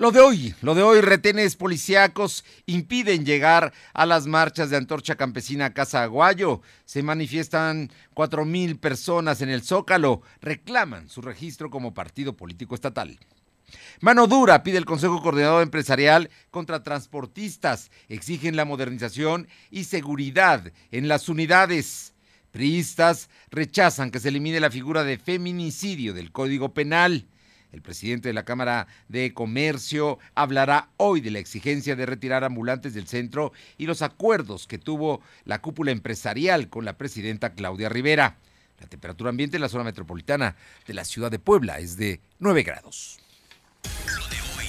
Lo de hoy, lo de hoy, retenes policíacos impiden llegar a las marchas de Antorcha Campesina Casa Aguayo. Se manifiestan cuatro mil personas en el Zócalo. Reclaman su registro como partido político estatal. Mano dura pide el Consejo Coordinador Empresarial contra transportistas. Exigen la modernización y seguridad en las unidades. Priistas rechazan que se elimine la figura de feminicidio del Código Penal. El presidente de la Cámara de Comercio hablará hoy de la exigencia de retirar ambulantes del centro y los acuerdos que tuvo la cúpula empresarial con la presidenta Claudia Rivera. La temperatura ambiente en la zona metropolitana de la ciudad de Puebla es de 9 grados.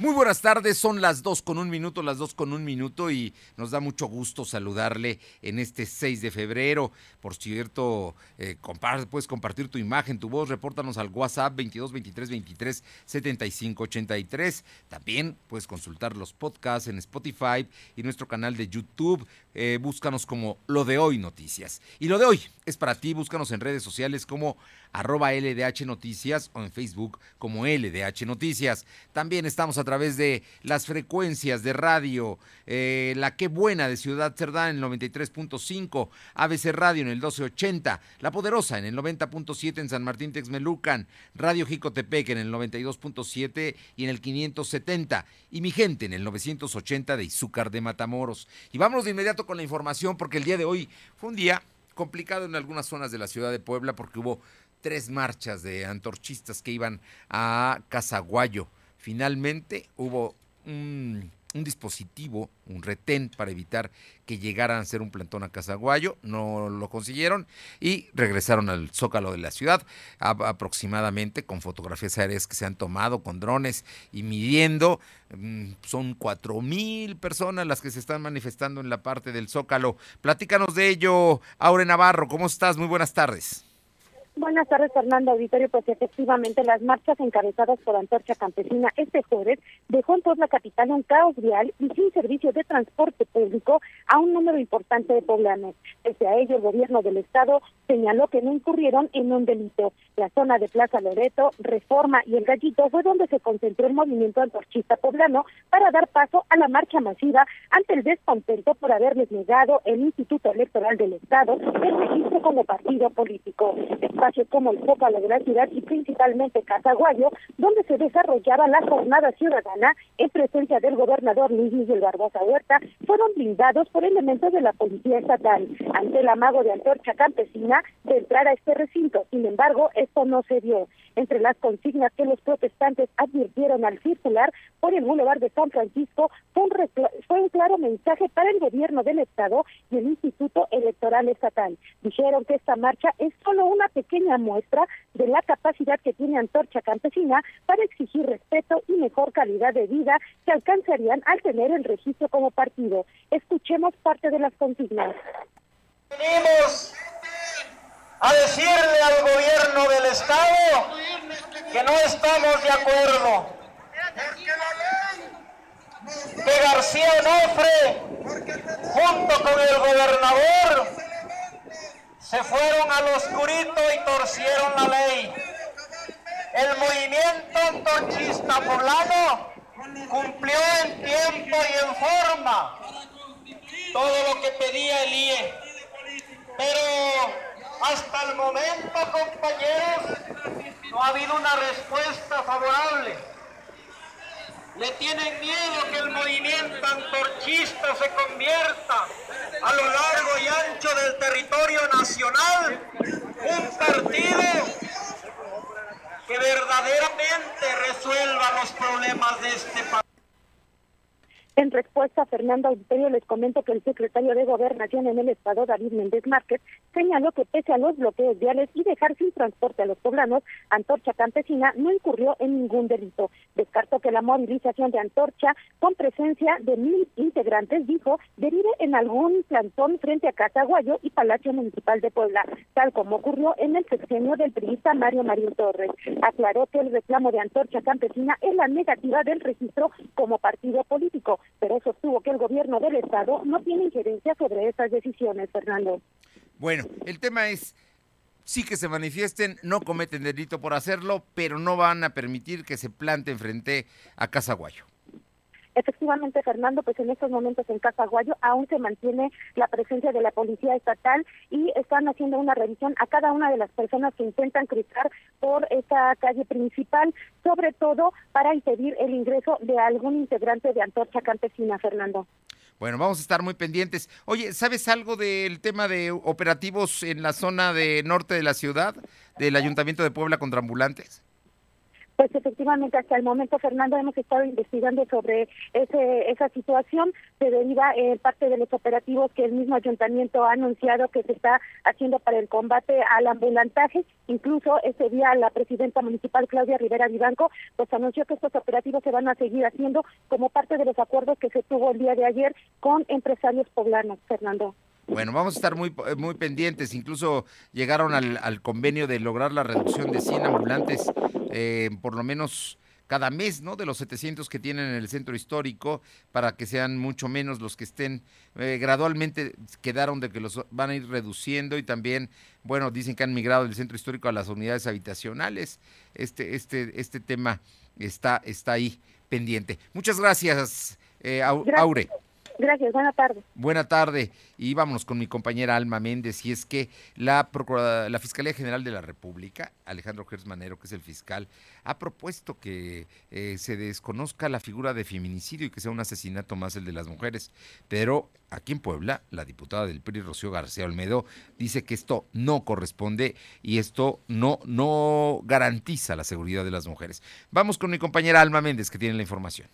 Muy buenas tardes, son las dos con un minuto, las dos con un minuto y nos da mucho gusto saludarle en este 6 de febrero. Por cierto, eh, puedes compartir tu imagen, tu voz, repórtanos al WhatsApp 22 23 23 75 83. También puedes consultar los podcasts en Spotify y nuestro canal de YouTube. Eh, búscanos como Lo de Hoy Noticias. Y lo de hoy es para ti, búscanos en redes sociales como arroba LDH Noticias o en Facebook como LDH Noticias. También estamos a través de las frecuencias de radio, eh, la Qué Buena de Ciudad Cerdán en el 93.5, ABC Radio en el 1280, La Poderosa en el 90.7 en San Martín Texmelucan, Radio Jicotepec en el 92.7 y en el 570, y Mi Gente en el 980 de Izúcar de Matamoros. Y vamos de inmediato con la información porque el día de hoy fue un día complicado en algunas zonas de la ciudad de Puebla porque hubo tres marchas de antorchistas que iban a Casaguayo. Finalmente hubo un, dispositivo, un retén para evitar que llegaran a hacer un plantón a Casaguayo, no lo consiguieron y regresaron al zócalo de la ciudad aproximadamente con fotografías aéreas que se han tomado con drones y midiendo, mm, son cuatro mil personas las que se están manifestando en la parte del zócalo. Platícanos de ello, Aure Navarro, ¿cómo estás? Muy buenas tardes. Buenas tardes, Fernando Auditorio. Pues efectivamente, las marchas encabezadas por Antorcha Campesina este jueves dejó en toda la capital un caos vial y sin servicio de transporte público a un número importante de poblanos. Pese a ello, el gobierno del Estado señaló que no incurrieron en un delito. La zona de Plaza Loreto, Reforma y El Gallito fue donde se concentró el movimiento antorchista poblano para dar paso a la marcha masiva ante el descontento por haberles negado el Instituto Electoral del Estado el registro como partido político espacios como el Zócalo de la ciudad y principalmente Casaguayo, donde se desarrollaba la jornada ciudadana en presencia del gobernador Luis Miguel Barbosa Huerta, fueron blindados por elementos de la policía estatal ante el amago de antorcha campesina de entrar a este recinto. Sin embargo, esto no se dio. Entre las consignas que los protestantes advirtieron al circular por el Boulevard de San Francisco fue un, fue un claro mensaje para el gobierno del Estado y el Instituto Electoral Estatal. Dijeron que esta marcha es solo una pequeña pequeña muestra de la capacidad que tiene Antorcha Campesina para exigir respeto y mejor calidad de vida que alcanzarían al tener el registro como partido. Escuchemos parte de las consignas. Venimos a decirle al gobierno del Estado que no estamos de acuerdo. Que García Onofre, junto con el gobernador, se fueron al oscurito y torcieron la ley. El movimiento antorchista poblano cumplió en tiempo y en forma todo lo que pedía el IE. Pero hasta el momento, compañeros, no ha habido una respuesta favorable. Le tienen miedo que el movimiento antorchista se convierta a lo largo y ancho del territorio nacional un partido que verdaderamente resuelva los problemas de este país. En respuesta, Fernando Auditorio les comento que el secretario de Gobernación en el Estado, David Méndez Márquez, señaló que pese a los bloqueos viales y dejar sin transporte a los poblanos, Antorcha Campesina no incurrió en ningún delito. Descartó que la movilización de Antorcha, con presencia de mil integrantes, dijo, derive en algún plantón frente a Casaguayo y Palacio Municipal de Puebla, tal como ocurrió en el sexenio del periodista Mario Marín Torres. Aclaró que el reclamo de Antorcha Campesina es la negativa del registro como partido político pero sostuvo que el gobierno del Estado no tiene injerencia sobre estas decisiones, Fernando. Bueno, el tema es, sí que se manifiesten, no cometen delito por hacerlo, pero no van a permitir que se planten frente a Casaguayo. Efectivamente, Fernando, pues en estos momentos en Casaguayo aún se mantiene la presencia de la policía estatal y están haciendo una revisión a cada una de las personas que intentan cruzar por esta calle principal, sobre todo para impedir el ingreso de algún integrante de Antorcha Campesina, Fernando. Bueno, vamos a estar muy pendientes. Oye, ¿sabes algo del tema de operativos en la zona de norte de la ciudad, del Ayuntamiento de Puebla contra ambulantes? Pues efectivamente, hasta el momento, Fernando, hemos estado investigando sobre ese, esa situación. Se deriva eh, parte de los operativos que el mismo ayuntamiento ha anunciado que se está haciendo para el combate al ambulantaje. Incluso ese día la presidenta municipal, Claudia Rivera Vivanco, pues anunció que estos operativos se van a seguir haciendo como parte de los acuerdos que se tuvo el día de ayer con empresarios poblanos, Fernando. Bueno, vamos a estar muy, muy pendientes. Incluso llegaron al, al convenio de lograr la reducción de 100 ambulantes, eh, por lo menos cada mes, ¿no? De los 700 que tienen en el centro histórico, para que sean mucho menos los que estén. Eh, gradualmente quedaron de que los van a ir reduciendo y también, bueno, dicen que han migrado del centro histórico a las unidades habitacionales. Este, este, este tema está, está ahí pendiente. Muchas gracias, eh, Aure. Gracias, buena tarde. Buena tarde. Y vámonos con mi compañera Alma Méndez. Y es que la, la Fiscalía General de la República, Alejandro Gersmanero, que es el fiscal, ha propuesto que eh, se desconozca la figura de feminicidio y que sea un asesinato más el de las mujeres. Pero aquí en Puebla, la diputada del PRI, Rocío García Olmedo, dice que esto no corresponde y esto no, no garantiza la seguridad de las mujeres. Vamos con mi compañera Alma Méndez, que tiene la información.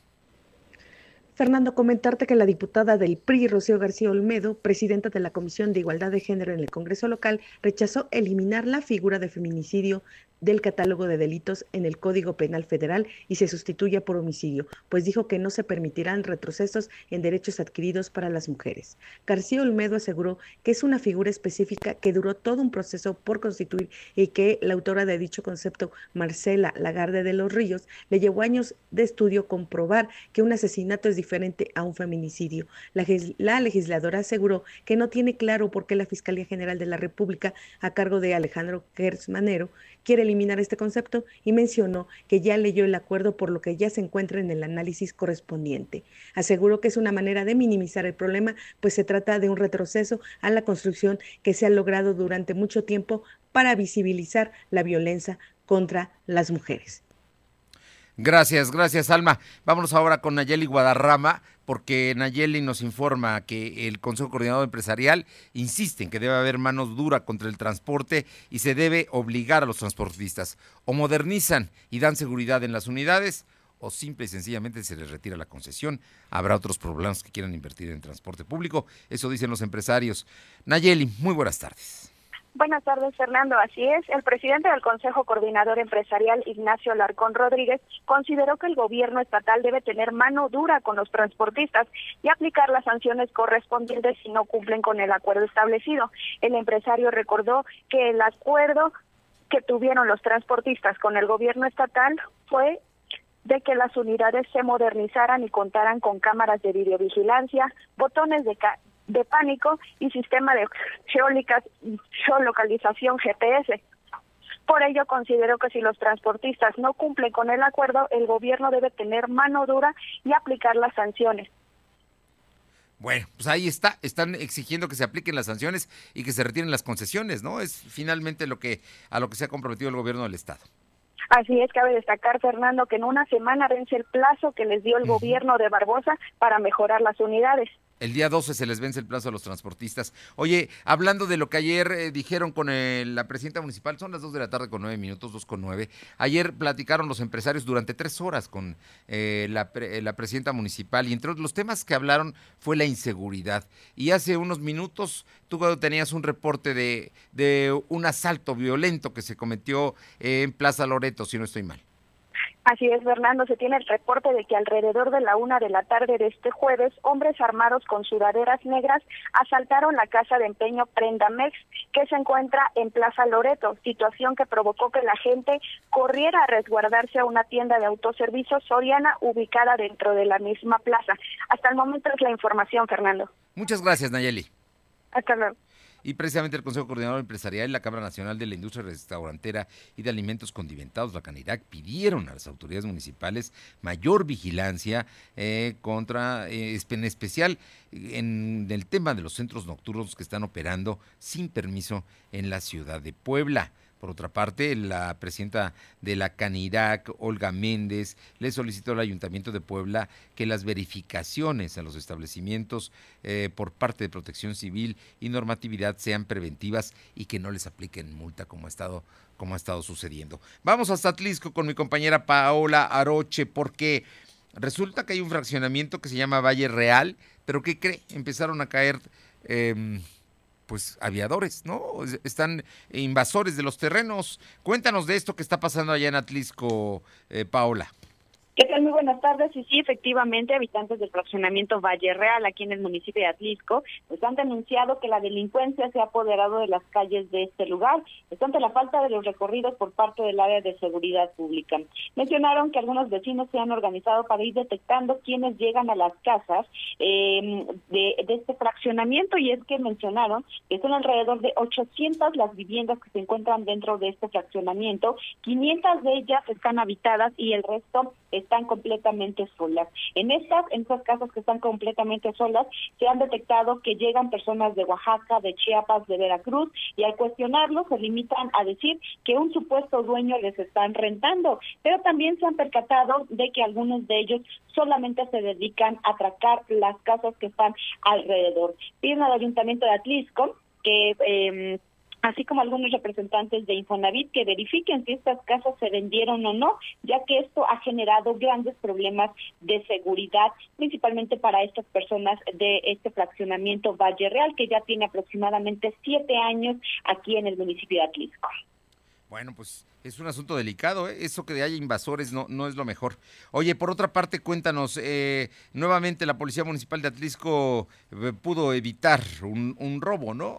Fernando, comentarte que la diputada del PRI, Rocío García Olmedo, presidenta de la Comisión de Igualdad de Género en el Congreso local, rechazó eliminar la figura de feminicidio del catálogo de delitos en el Código Penal Federal y se sustituya por homicidio, pues dijo que no se permitirán retrocesos en derechos adquiridos para las mujeres. García Olmedo aseguró que es una figura específica que duró todo un proceso por constituir y que la autora de dicho concepto, Marcela Lagarde de los Ríos, le llevó años de estudio comprobar que un asesinato es diferente a un feminicidio. La, la legisladora aseguró que no tiene claro por qué la Fiscalía General de la República, a cargo de Alejandro Gersmanero, quiere eliminar este concepto y mencionó que ya leyó el acuerdo por lo que ya se encuentra en el análisis correspondiente. Aseguró que es una manera de minimizar el problema, pues se trata de un retroceso a la construcción que se ha logrado durante mucho tiempo para visibilizar la violencia contra las mujeres. Gracias, gracias Alma. Vámonos ahora con Nayeli Guadarrama, porque Nayeli nos informa que el Consejo Coordinador Empresarial insiste en que debe haber manos duras contra el transporte y se debe obligar a los transportistas. O modernizan y dan seguridad en las unidades, o simple y sencillamente se les retira la concesión. Habrá otros problemas que quieran invertir en transporte público. Eso dicen los empresarios. Nayeli, muy buenas tardes. Buenas tardes, Fernando. Así es. El presidente del Consejo Coordinador Empresarial, Ignacio Larcón Rodríguez, consideró que el gobierno estatal debe tener mano dura con los transportistas y aplicar las sanciones correspondientes si no cumplen con el acuerdo establecido. El empresario recordó que el acuerdo que tuvieron los transportistas con el gobierno estatal fue de que las unidades se modernizaran y contaran con cámaras de videovigilancia, botones de, de pánico y sistema de geolocalización GPS. Por ello, considero que si los transportistas no cumplen con el acuerdo, el gobierno debe tener mano dura y aplicar las sanciones. Bueno, pues ahí está, están exigiendo que se apliquen las sanciones y que se retiren las concesiones, ¿no? Es finalmente lo que a lo que se ha comprometido el gobierno del estado. Así es, cabe destacar, Fernando, que en una semana vence el plazo que les dio el gobierno de Barbosa para mejorar las unidades. El día 12 se les vence el plazo a los transportistas. Oye, hablando de lo que ayer eh, dijeron con la presidenta municipal, son las 2 de la tarde con 9 minutos, 2 con 9. Ayer platicaron los empresarios durante tres horas con eh, la, la, presidenta municipal y entre los temas que hablaron fue la inseguridad. Y hace unos minutos tú tenías un reporte de un asalto violento que se cometió en Plaza Loreto, si no estoy mal. Así es, Fernando, se tiene el reporte de que alrededor de la una de la tarde de este jueves, hombres armados con sudaderas negras asaltaron la casa de empeño Prendamex, que se encuentra en Plaza Loreto, situación que provocó que la gente corriera a resguardarse a una tienda de autoservicio Soriana ubicada dentro de la misma plaza. Hasta el momento es la información, Fernando. Muchas gracias, Nayeli. Hasta luego. Y precisamente el Consejo Coordinador Empresarial y la Cámara Nacional de la Industria Restaurantera y de Alimentos Condimentados, la Canirac, pidieron a las autoridades municipales mayor vigilancia eh, contra, eh, en especial en el tema de los centros nocturnos que están operando sin permiso en la ciudad de Puebla. Por otra parte, la presidenta de la Canirac, Olga Méndez, le solicitó al Ayuntamiento de Puebla que las verificaciones a los establecimientos eh, por parte de Protección Civil y normatividad sean preventivas y que no les apliquen multa como ha estado como ha estado sucediendo. Vamos hasta Atlisco con mi compañera Paola Aroche porque resulta que hay un fraccionamiento que se llama Valle Real, pero ¿qué cree? Empezaron a caer em, pues aviadores, ¿no? Están invasores de los terrenos. Cuéntanos de esto que está pasando allá en Atlisco, eh, Paola. ¿Qué Muy buenas tardes. Y sí, efectivamente, habitantes del fraccionamiento Valle Real, aquí en el municipio de Atlisco, pues han denunciado que la delincuencia se ha apoderado de las calles de este lugar, esto ante la falta de los recorridos por parte del área de seguridad pública. Mencionaron que algunos vecinos se han organizado para ir detectando quienes llegan a las casas eh, de, de este fraccionamiento y es que mencionaron que son alrededor de 800 las viviendas que se encuentran dentro de este fraccionamiento, 500 de ellas están habitadas y el resto están completamente solas. En estas, en estas casas que están completamente solas, se han detectado que llegan personas de Oaxaca, de Chiapas, de Veracruz, y al cuestionarlo se limitan a decir que un supuesto dueño les están rentando, pero también se han percatado de que algunos de ellos solamente se dedican a atracar las casas que están alrededor. Piden al Ayuntamiento de Atlisco que eh, así como algunos representantes de Infonavit que verifiquen si estas casas se vendieron o no, ya que esto ha generado grandes problemas de seguridad, principalmente para estas personas de este fraccionamiento Valle Real, que ya tiene aproximadamente siete años aquí en el municipio de Atlisco. Bueno, pues es un asunto delicado, ¿eh? eso que haya invasores no, no es lo mejor. Oye, por otra parte, cuéntanos, eh, nuevamente la Policía Municipal de Atlisco eh, pudo evitar un, un robo, ¿no?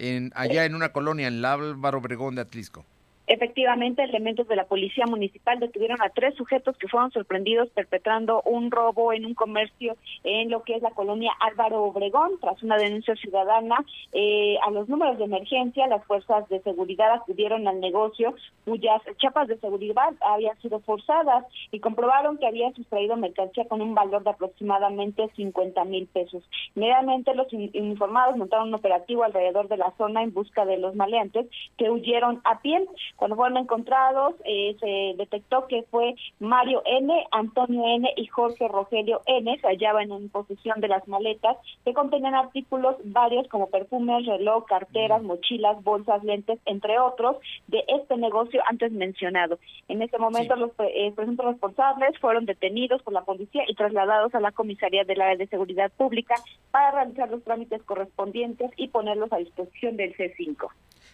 En, allá en una colonia, en la Álvaro Obregón de Atlisco. Efectivamente, elementos de la policía municipal detuvieron a tres sujetos que fueron sorprendidos perpetrando un robo en un comercio en lo que es la colonia Álvaro Obregón. Tras una denuncia ciudadana eh, a los números de emergencia, las fuerzas de seguridad acudieron al negocio cuyas chapas de seguridad habían sido forzadas y comprobaron que había sustraído mercancía con un valor de aproximadamente 50 mil pesos. Inmediatamente los informados montaron un operativo alrededor de la zona en busca de los maleantes que huyeron a pie. Cuando fueron encontrados, eh, se detectó que fue Mario N., Antonio N. y Jorge Rogelio N. Se hallaban en posesión de las maletas que contenían artículos varios como perfumes, reloj, carteras, mochilas, bolsas, lentes, entre otros, de este negocio antes mencionado. En este momento, los eh, presuntos responsables fueron detenidos por la policía y trasladados a la comisaría del área de seguridad pública para realizar los trámites correspondientes y ponerlos a disposición del C5.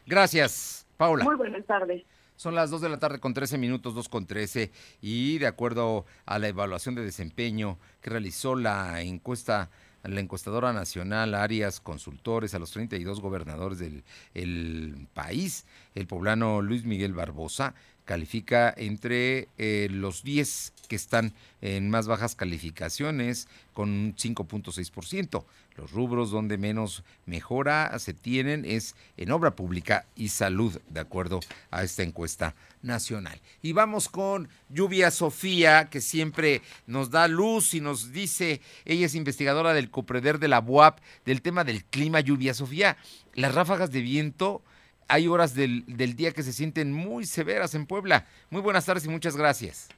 Gracias. Paula. Muy buenas tardes. Son las 2 de la tarde con 13 minutos, 2 con 13, y de acuerdo a la evaluación de desempeño que realizó la encuesta, la encuestadora nacional Arias Consultores a los 32 gobernadores del el país, el poblano Luis Miguel Barbosa califica entre eh, los 10 que están en más bajas calificaciones con un 5.6%. Los rubros donde menos mejora se tienen es en obra pública y salud, de acuerdo a esta encuesta nacional. Y vamos con Lluvia Sofía, que siempre nos da luz y nos dice, ella es investigadora del Copreder de la UAP, del tema del clima. Lluvia Sofía, las ráfagas de viento hay horas del, del, día que se sienten muy severas en Puebla. Muy buenas tardes y muchas gracias.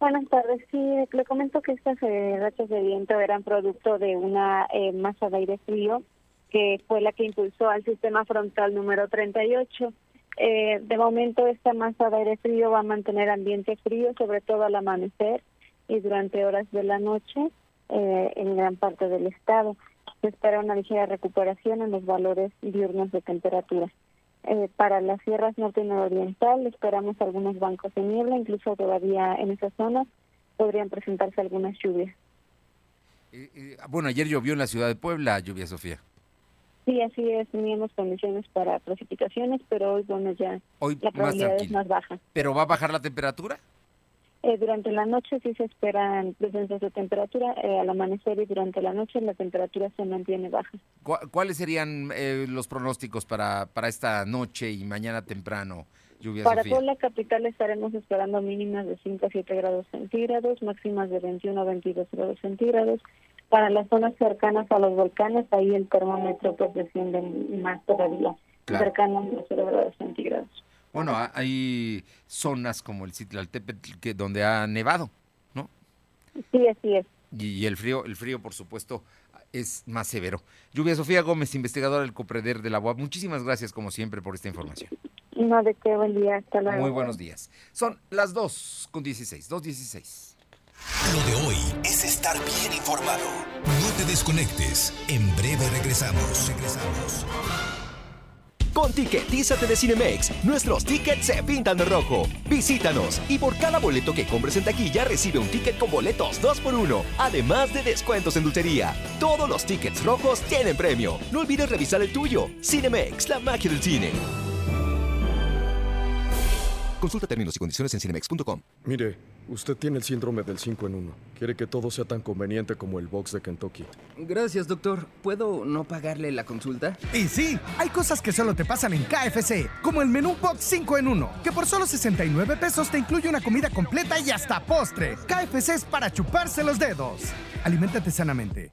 Buenas tardes. Sí, le comento que estas eh, rachas de viento eran producto de una eh, masa de aire frío que fue la que impulsó al sistema frontal número 38. Eh, de momento esta masa de aire frío va a mantener ambiente frío, sobre todo al amanecer y durante horas de la noche eh, en gran parte del estado. Se espera una ligera recuperación en los valores diurnos de temperatura. Eh, para las sierras norte y nororiental esperamos algunos bancos de niebla, incluso todavía en esas zonas podrían presentarse algunas lluvias. Eh, eh, bueno, ayer llovió en la ciudad de Puebla, lluvia Sofía. Sí, así es, teníamos condiciones para precipitaciones, pero hoy, bueno, ya Hoy la más probabilidad es más baja. ¿Pero va a bajar la temperatura? Eh, durante la noche sí se esperan descensos de temperatura, eh, al amanecer y durante la noche la temperatura se mantiene baja. ¿Cu- ¿Cuáles serían eh, los pronósticos para, para esta noche y mañana temprano, lluvia Para Sofía? toda la capital estaremos esperando mínimas de 5 a 7 grados centígrados, máximas de 21 a 22 grados centígrados. Para las zonas cercanas a los volcanes, ahí el termómetro pues desciende más todavía, Claro. cercano a los 0 grados centígrados. Bueno, ha- hay zonas como el Citlaltépetl que donde ha nevado, ¿no? Sí, así es. Y, y el frío, el frío, por supuesto, es más severo. Lluvia Sofía Gómez, investigadora del Copreder de la UAP. Muchísimas gracias, como siempre, por esta información. No de qué buen día, hasta luego. Muy buenos días. Son las 2 con 16, 2.16. Lo de hoy es estar bien informado. No te desconectes. En breve regresamos. Regresamos. Con Ticketízate de Cinemex, nuestros tickets se pintan de rojo. Visítanos y por cada boleto que compres en taquilla recibe un ticket con boletos 2x1, además de descuentos en dulcería. Todos los tickets rojos tienen premio. No olvides revisar el tuyo. Cinemex, la magia del cine. Consulta términos y condiciones en cinemex.com. Mire, usted tiene el síndrome del 5 en 1. Quiere que todo sea tan conveniente como el box de Kentucky. Gracias, doctor. ¿Puedo no pagarle la consulta? Y sí, hay cosas que solo te pasan en KFC, como el menú Box 5 en 1, que por solo 69 pesos te incluye una comida completa y hasta postre. KFC es para chuparse los dedos. Aliméntate sanamente.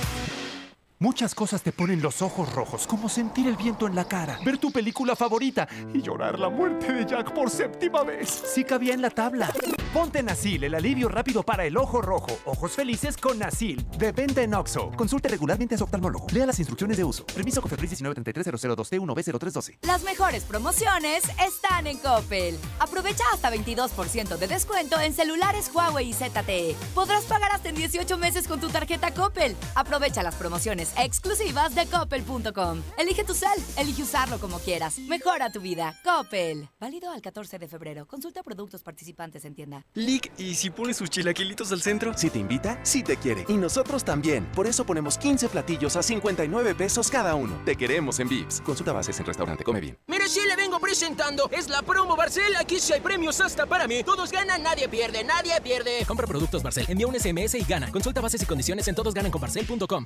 Muchas cosas te ponen los ojos rojos, como sentir el viento en la cara, ver tu película favorita y llorar la muerte de Jack por séptima vez. Sí cabía en la tabla. Ponte Nasil, el alivio rápido para el ojo rojo. Ojos felices con Nasil. De venta en Oxo. Consulte regularmente a su oftalmólogo. Lea las instrucciones de uso. Permiso Cofepris 1933-002-T1B0312. Las mejores promociones están en Coppel. Aprovecha hasta 22% de descuento en celulares Huawei y ZTE. Podrás pagar hasta en 18 meses con tu tarjeta Coppel. Aprovecha las promociones exclusivas de coppel.com. Elige tu cel, elige usarlo como quieras. Mejora tu vida. Coppel. Válido al 14 de febrero. Consulta productos participantes en tienda. Lick, ¿y si pones sus chilaquilitos al centro? Si te invita, sí te quiere. Y nosotros también. Por eso ponemos 15 platillos a 59 pesos cada uno. Te queremos en Vips. Consulta bases en restaurante Come Bien. Mire, sí le vengo presentando. Es la promo Barcel. Aquí sí hay premios hasta para mí. Todos ganan, nadie pierde, nadie pierde. Compra productos Barcel, envía un SMS y gana. Consulta bases y condiciones en todosgananconbarcel.com.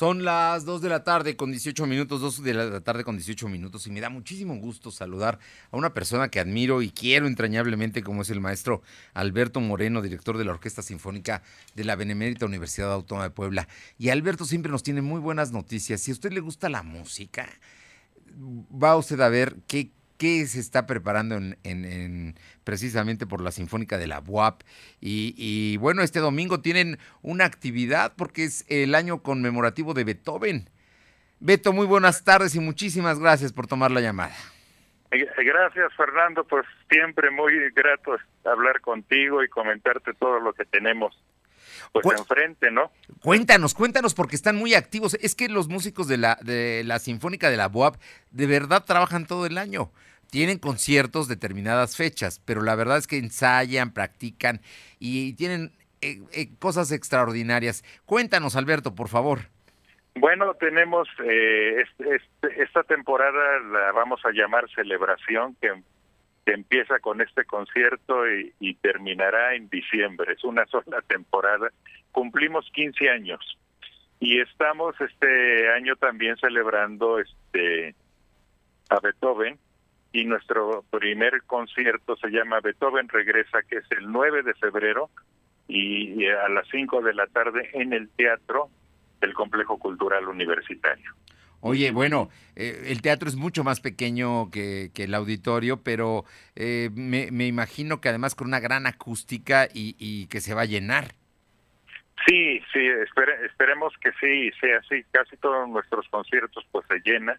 Son las 2 de la tarde con 18 minutos, 2 de la tarde con 18 minutos y me da muchísimo gusto saludar a una persona que admiro y quiero entrañablemente como es el maestro Alberto Moreno, director de la Orquesta Sinfónica de la Benemérita Universidad Autónoma de Puebla. Y Alberto siempre nos tiene muy buenas noticias. Si a usted le gusta la música, va usted a ver qué, qué se está preparando en, en- en- precisamente por la Sinfónica de la UAP. Y, y, bueno, este domingo tienen una actividad porque es el año conmemorativo de Beethoven. Beto, muy buenas tardes y muchísimas gracias por tomar la llamada. Eh, Gracias, Fernando. Pues siempre muy grato hablar contigo y comentarte todo lo que tenemos pues enfrente, ¿no? Cuéntanos, cuéntanos porque están muy activos. Es que los músicos de la, de la Sinfónica de la BOAP de verdad trabajan todo el año. Tienen conciertos determinadas fechas, pero la verdad es que ensayan, practican y tienen eh, eh, cosas extraordinarias. Cuéntanos, Alberto, por favor. Bueno, tenemos eh, este, esta temporada la vamos a llamar celebración que, empieza con este concierto y, y, terminará en diciembre. Es una sola temporada. Cumplimos 15 años y estamos este año también celebrando este a Beethoven y nuestro primer concierto se llama Beethoven regresa que es el 9 de febrero y, a las 5 de la tarde en el teatro del Complejo Cultural Universitario. Oye, bueno, eh, el teatro es mucho más pequeño que, el auditorio, pero eh, me, imagino que además con una gran acústica y, que se va a llenar. Sí, sí, esperemos que sí, sea así. Casi todos nuestros conciertos pues se llena,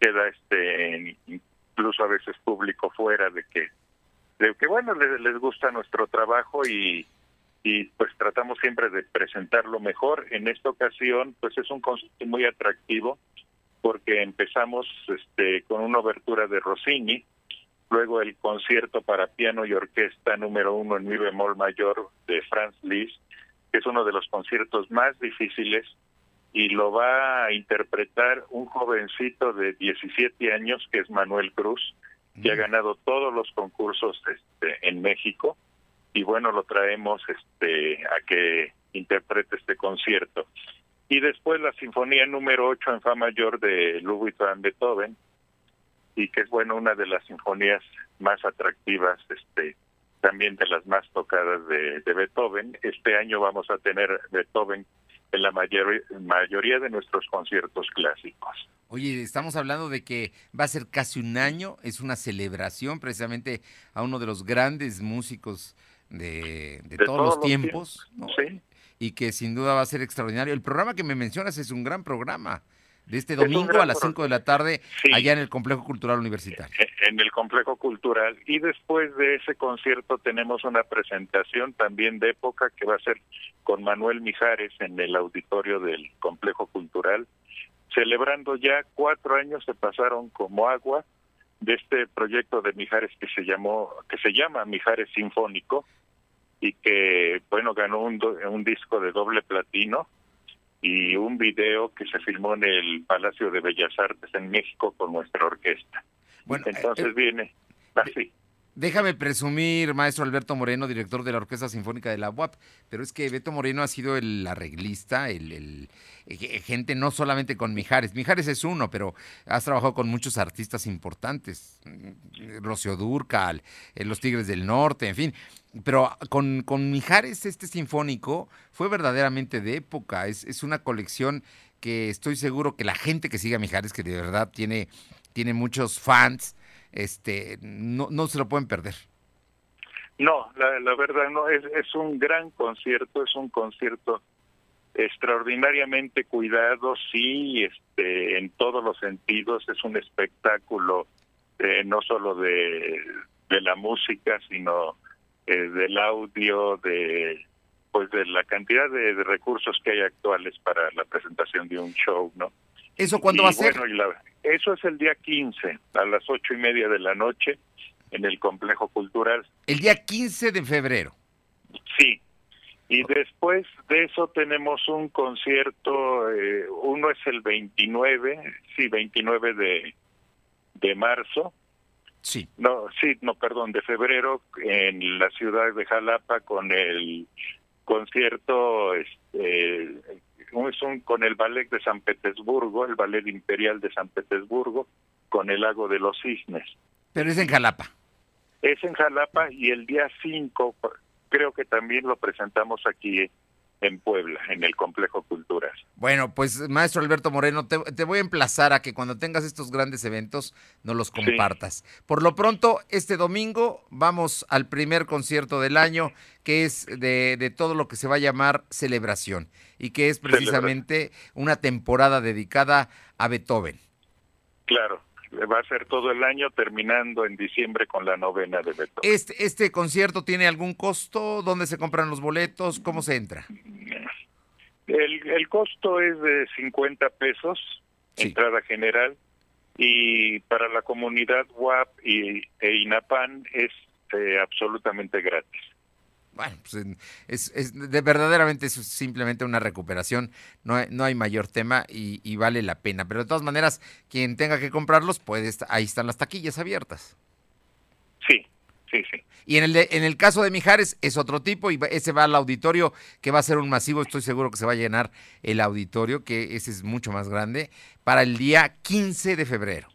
queda este incluso a veces público fuera de que, de que bueno, les, les gusta nuestro trabajo y, y pues tratamos siempre de presentarlo mejor. En esta ocasión, pues es un concierto muy atractivo porque empezamos este con una obertura de Rossini, luego el concierto para piano y orquesta número uno en mi bemol mayor de Franz Liszt, que es uno de los conciertos más difíciles y lo va a interpretar un jovencito de 17 años que es Manuel Cruz, que ha mm. ganado todos los concursos este, en México y bueno, lo traemos este a que interprete este concierto. Y después la Sinfonía número 8 en Fa mayor de Ludwig van Beethoven, y que es bueno una de las sinfonías más atractivas, este también de las más tocadas de, de Beethoven. Este año vamos a tener Beethoven en la mayor, mayoría de nuestros conciertos clásicos. Oye, estamos hablando de que va a ser casi un año, es una celebración precisamente a uno de los grandes músicos de, todos, los tiempos, y que sin duda va a ser extraordinario. El programa que me mencionas es un gran programa de este domingo a las 5 de la tarde allá en el Complejo Cultural Universitario. E, en el Complejo Cultural. Y después de ese concierto tenemos una presentación también de época que va a ser con Manuel Mijares en el auditorio del Complejo Cultural, celebrando ya cuatro años se pasaron como agua de este proyecto de Mijares que se llamó que se llama Mijares Sinfónico y que bueno ganó un, un disco de doble platino y un video que se filmó en el Palacio de Bellas Artes en México con nuestra orquesta. Bueno, entonces eh, viene así. Déjame presumir, maestro Alberto Moreno, director de la Orquesta Sinfónica de la UAP, pero es que Beto Moreno ha sido el arreglista, el, eh, gente no solamente con Mijares, Mijares es uno, pero has trabajado con muchos artistas importantes, mm, Rocío Durcal, eh, Los Tigres del Norte, en fin, pero con, con Mijares este sinfónico fue verdaderamente de época, es, es una colección que estoy seguro que la gente que sigue a Mijares, que de verdad tiene, tiene muchos fans, este, no, no se lo pueden perder. No, la, verdad no, es, es un gran concierto, es un concierto extraordinariamente cuidado, sí, este, en todos los sentidos, es un espectáculo eh, no solo de, de la música, sino eh, del audio, de pues de la cantidad de, recursos que hay actuales para la presentación de un show, ¿no? ¿Eso cuándo va a ser? eso es el día 15, a las ocho y media de la noche, en el Complejo Cultural. El día 15 de febrero. Sí. Y después de eso tenemos un concierto, eh, uno es el 29, sí, 29 de, de marzo. Sí. No, sí, no, perdón, de febrero en la ciudad de Jalapa con el concierto este, es un con el ballet de San Petersburgo, el ballet imperial de San Petersburgo, con el lago de los cisnes. Pero es en Jalapa. Es en Jalapa y el día 5 creo que también lo presentamos aquí en Puebla, en el Complejo Cultural. Bueno, pues maestro Alberto Moreno, te, voy a emplazar a que cuando tengas estos grandes eventos nos los compartas. Por lo pronto, este domingo vamos al primer concierto del año, que es de, de todo lo que se va a llamar celebración y que es precisamente una temporada dedicada a Beethoven. Claro va a ser todo el año terminando en diciembre con la novena de Beethoven. ¿Este, este concierto tiene algún costo? ¿Dónde se compran los boletos? ¿Cómo se entra? El, el costo es de 50 pesos, entrada general, y para la comunidad WAP y, e INAPAN es eh, absolutamente gratis. Bueno, pues es, es de, verdaderamente es simplemente una recuperación, no hay, no hay mayor tema y, y, vale la pena. Pero de todas maneras, quien tenga que comprarlos, puede ahí están las taquillas abiertas. Sí, sí, sí. Y en el, de, en el caso de Mijares es otro tipo y ese va al auditorio que va a ser un masivo, estoy seguro que se va a llenar el auditorio, que ese es mucho más grande, para el día 15 de febrero.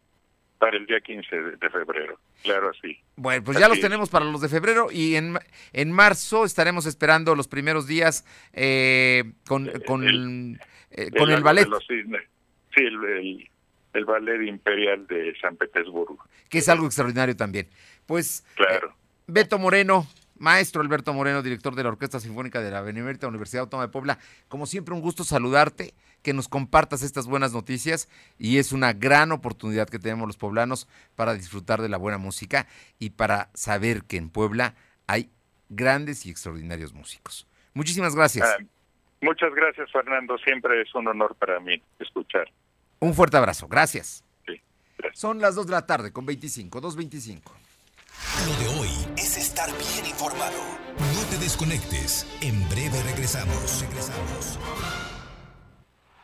Para el día 15 de febrero, claro, así. Bueno, pues ya los tenemos para los de febrero y en, en marzo estaremos esperando los primeros días eh, con, con el, eh, con el, ballet. sí, el, el, ballet imperial de San Petersburgo. Que es algo extraordinario también. Pues, claro. Eh, Beto Moreno, maestro Alberto Moreno, director de la Orquesta Sinfónica de la Benemérita Universidad Autónoma de Puebla, como siempre un gusto saludarte que nos compartas estas buenas noticias y es una gran oportunidad que tenemos los poblanos para disfrutar de la buena música y para saber que en Puebla hay grandes y extraordinarios músicos. Muchísimas gracias. Ah, muchas gracias, Fernando. Siempre es un honor para mí escuchar. Un fuerte abrazo. Gracias. Sí, Son las 2 de la tarde con 25, 2.25. Lo de hoy es estar bien informado. No te desconectes. En breve regresamos. Regresamos.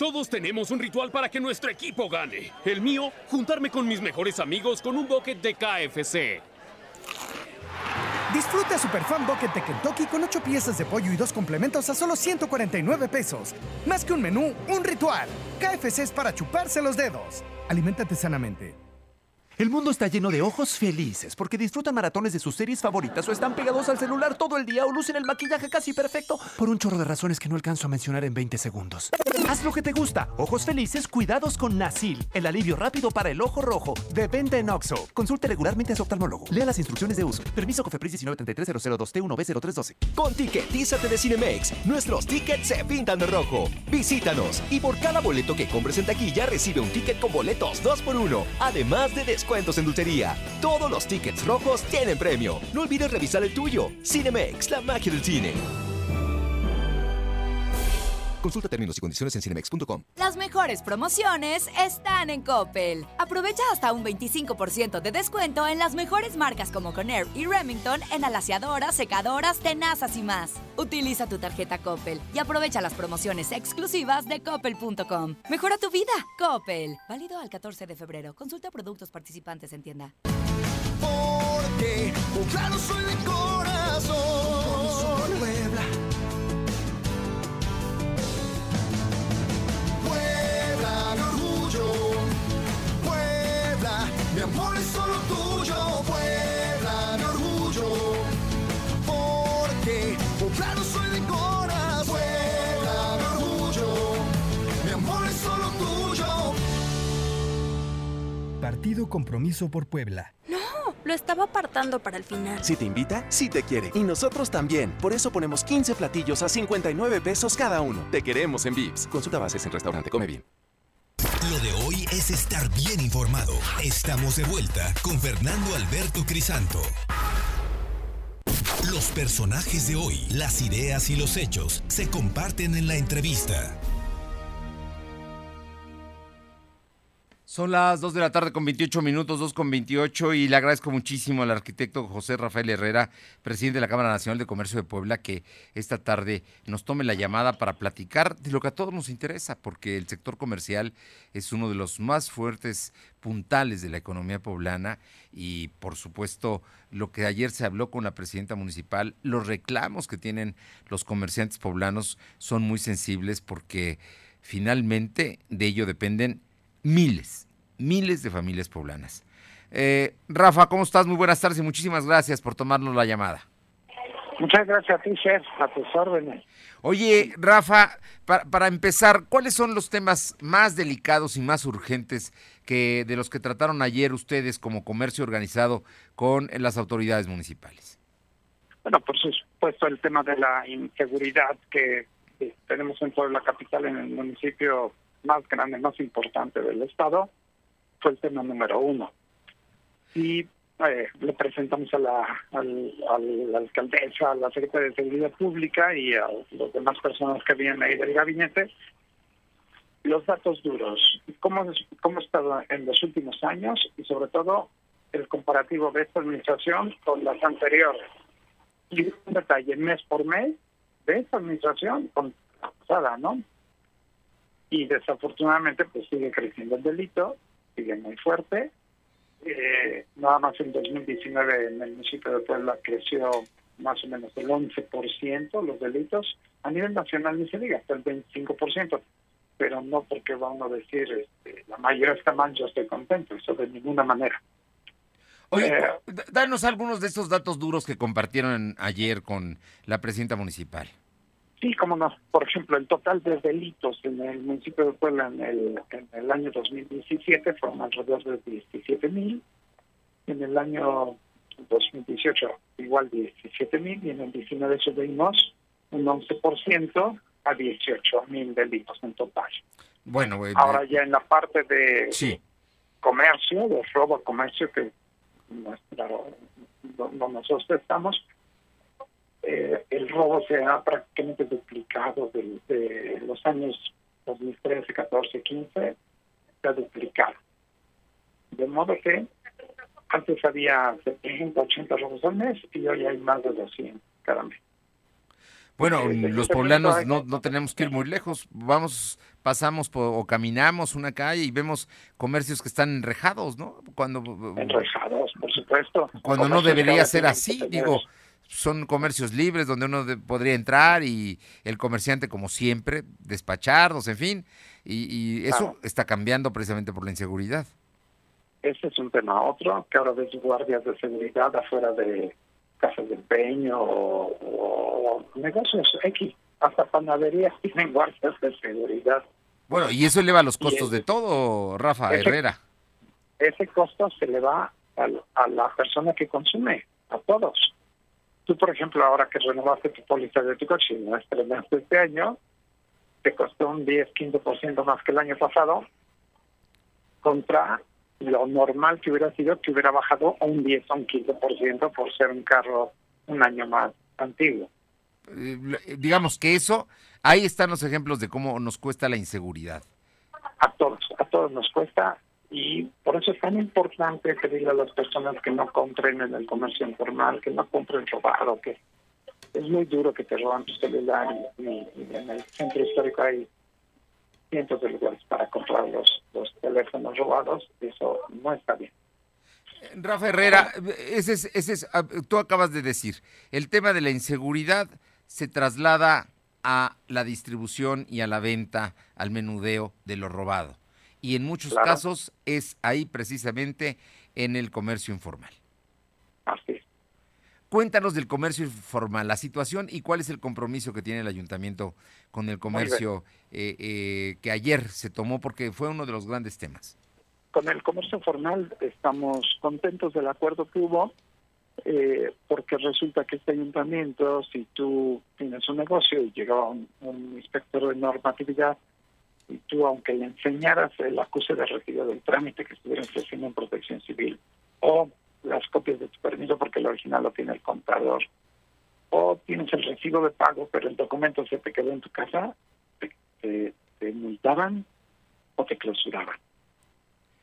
Todos tenemos un ritual para que nuestro equipo gane. El mío, juntarme con mis mejores amigos con un bucket de KFC. Disfruta Super Fan Bucket de Kentucky con 8 piezas de pollo y dos complementos a solo 149 pesos. Más que un menú, un ritual. KFC es para chuparse los dedos. Aliméntate sanamente. El mundo está lleno de ojos felices porque disfrutan maratones de sus series favoritas o están pegados al celular todo el día o lucen el maquillaje casi perfecto por un chorro de razones que no alcanzo a mencionar en 20 segundos. Haz lo que te gusta. Ojos felices, cuidados con Nasil, el alivio rápido para el ojo rojo. De venta en Oxo. Consulte regularmente a su oftalmólogo. Lea las instrucciones de uso. Permiso Cofepris 1933002 t 1 b 0312 Con Tiquetízate de Cinemex, nuestros tickets se pintan de rojo. Visítanos y por cada boleto que compres en taquilla recibe un ticket con boletos 2x1, además de descuento descuentos en dulcería. Todos los tickets rojos tienen premio. No olvides revisar el tuyo. Cinemex, la magia del cine. Consulta términos y condiciones en cinemex.com. Las mejores promociones están en Coppel. Aprovecha hasta un 25% de descuento en las mejores marcas como Conair y Remington en alaciadoras, secadoras, tenazas y más. Utiliza tu tarjeta Coppel y aprovecha las promociones exclusivas de coppel.com. Mejora tu vida, Coppel. Válido al 14 de febrero. Consulta productos participantes en tienda. Porque, claro, soy de corazón. Partido Compromiso por Puebla. No, lo estaba apartando para el final. Si te invita, sí te quiere. Y nosotros también. Por eso ponemos 15 platillos a 59 pesos cada uno. Te queremos en Vips. Consulta bases en restaurante. Come bien. Lo de hoy es estar bien informado. Estamos de vuelta con Fernando Alberto Crisanto. Los personajes de hoy, las ideas y los hechos se comparten en la entrevista. Son las 2 de la tarde con 28 minutos, 2 con 28, y le agradezco muchísimo al arquitecto José Rafael Herrera, presidente de la Cámara Nacional de Comercio de Puebla, que esta tarde nos tome la llamada para platicar de lo que a todos nos interesa, porque el sector comercial es uno de los más fuertes puntales de la economía poblana y, por supuesto, lo que ayer se habló con la presidenta municipal, los reclamos que tienen los comerciantes poblanos son muy sensibles porque finalmente de ello dependen miles, miles de familias poblanas. Eh, Rafa, ¿cómo estás? Muy buenas tardes y muchísimas gracias por tomarnos la llamada. Muchas gracias a ti, chef, a tus órdenes. Oye, Rafa, para, para, empezar, ¿cuáles son los temas más delicados y más urgentes que de los que trataron ayer ustedes como comercio organizado con las autoridades municipales? Bueno, pues puesto el tema de la inseguridad que, que tenemos en Puebla Capital, en el municipio más grande, más importante del estado, fue el tema número uno. Y eh, le presentamos a la, al, a la alcaldesa, a la secretaria de Seguridad Pública y a las demás personas que vienen ahí del gabinete los datos duros, cómo, cómo ha estado en los últimos años y sobre todo el comparativo de esta administración con las anteriores. Y un detalle, mes por mes, de esta administración con la pasada, ¿no? Y desafortunadamente pues sigue creciendo el delito, sigue muy fuerte. Eh, nada más en 2019 en el municipio de Puebla creció más o menos el 11% los delitos. A nivel nacional ni se diga, hasta el 25% pero no porque van a decir este, la mayoría está mal, yo estoy contento, eso de ninguna manera. Oye, eh, danos algunos de estos datos duros que compartieron ayer con la presidenta municipal. Sí, cómo no. Por ejemplo, el total de delitos en el municipio de Puebla en el, en el año 2017 fueron alrededor de 17 mil. En el año 2018 igual 17 mil y en el 19 subimos un 11% a 18 mil delitos en total. Bueno, ahora ya en la parte de comercio, de robo a comercio, que donde nosotros estamos, eh, el robo se ha prácticamente duplicado de, los años 2013, 14, 15, se ha duplicado. De modo que antes había 70, 80 robos al mes y hoy hay más de 200 cada mes. Bueno, los poblanos no, no tenemos que ir muy lejos. Vamos, pasamos o caminamos una calle y vemos comercios que están enrejados, ¿no? Cuando enrejados, por supuesto. Cuando no debería ser así, digo, son comercios libres donde uno podría entrar y el comerciante, como siempre, despacharlos, en fin, y, eso está cambiando precisamente por la inseguridad. Ese es un tema. Otro, que ahora ves guardias de seguridad afuera de casas de empeño o, negocios X, hasta panaderías tienen guardias de seguridad. Bueno, y eso eleva los costos de todo, Rafa Herrera. Ese costo se le va a, la persona que consume, a todos. Tú, por ejemplo, ahora que renovaste tu póliza de tu coche no estrenaste este año, te costó un 10-15% más que el año pasado, contra lo normal que hubiera sido que hubiera bajado a un 10 o un 15% por ser un carro un año más antiguo. Eh, digamos que eso, ahí están los ejemplos de cómo nos cuesta la inseguridad. A todos, a todos nos cuesta y por eso es tan importante pedirle a las personas que no compren en el comercio informal, que no compren robado, que es muy duro que te roban tu celular y en el centro histórico hay cientos de lugares para comprar los, teléfonos robados, eso no está bien. Rafa Herrera, ese es, ese es, ah, tú acabas de decir, el tema de la inseguridad se traslada a la distribución y a la venta, al menudeo de lo robado. Y en muchos casos es ahí precisamente en el comercio informal. Así es. Cuéntanos del comercio informal, la situación y cuál es el compromiso que tiene el ayuntamiento con el comercio eh, eh, que ayer se tomó porque fue uno de los grandes temas. Con el comercio informal estamos contentos del acuerdo que hubo eh, porque resulta que este ayuntamiento, si tú tienes un negocio y llega un, un inspector de normatividad y tú, aunque le enseñaras el acuse de retiro del trámite que estuvieras haciendo en protección civil o las copias de tu permiso porque el original lo tiene el contador, o tienes el recibo de pago, pero el documento se te quedó en tu casa, te, multaban o te clausuraban.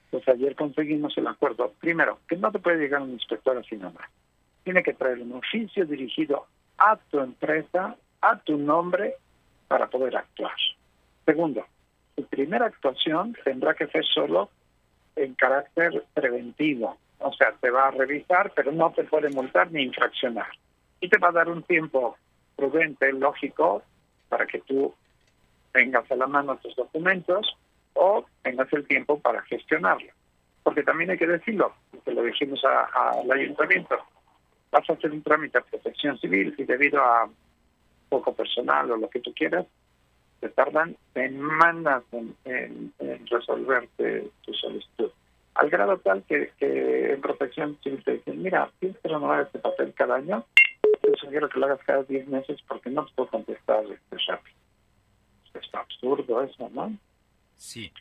Pues ayer conseguimos el acuerdo. Primero, que no te puede llegar un inspector así nomás. Tiene que traer un oficio dirigido a tu empresa, a tu nombre, para poder actuar. Segundo, tu primera actuación tendrá que ser solo en carácter preventivo. O sea, te va a revisar, pero no te puede multar ni infraccionar. Y te va a dar un tiempo prudente, lógico, para que tú tengas a la mano tus documentos o tengas el tiempo para gestionarlo. Porque también hay que decirlo, que lo dijimos al ayuntamiento, vas a hacer un trámite de protección civil y debido a poco personal o lo que tú quieras, te tardan semanas en, en, en resolverte tu solicitud al grado tal que, en protección civil te dicen, mira, tienes que renovar este papel cada año, te sugiero que lo hagas cada 10 meses porque no te puedo contestar este, rápido. Es absurdo eso, ¿no? Sí.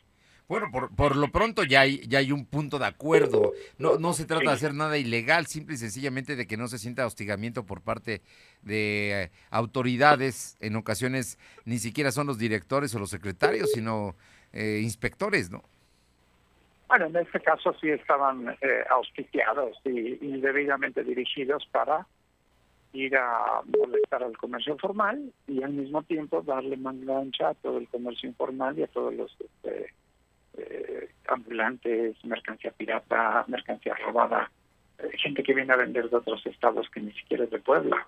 Bueno, por, por lo pronto ya hay, ya hay un punto de acuerdo. No, no se trata de hacer nada ilegal, simple y sencillamente de que no se sienta hostigamiento por parte de eh, autoridades. En ocasiones ni siquiera son los directores o los secretarios, sino eh, inspectores, ¿no? Bueno, en este caso sí estaban eh, auspiciados y, y debidamente dirigidos para ir a molestar al comercio formal y al mismo tiempo darle manga ancha a todo el comercio informal y a todos los este, eh, ambulantes, mercancía pirata, mercancía robada, eh, gente que viene a vender de otros estados que ni siquiera es de Puebla.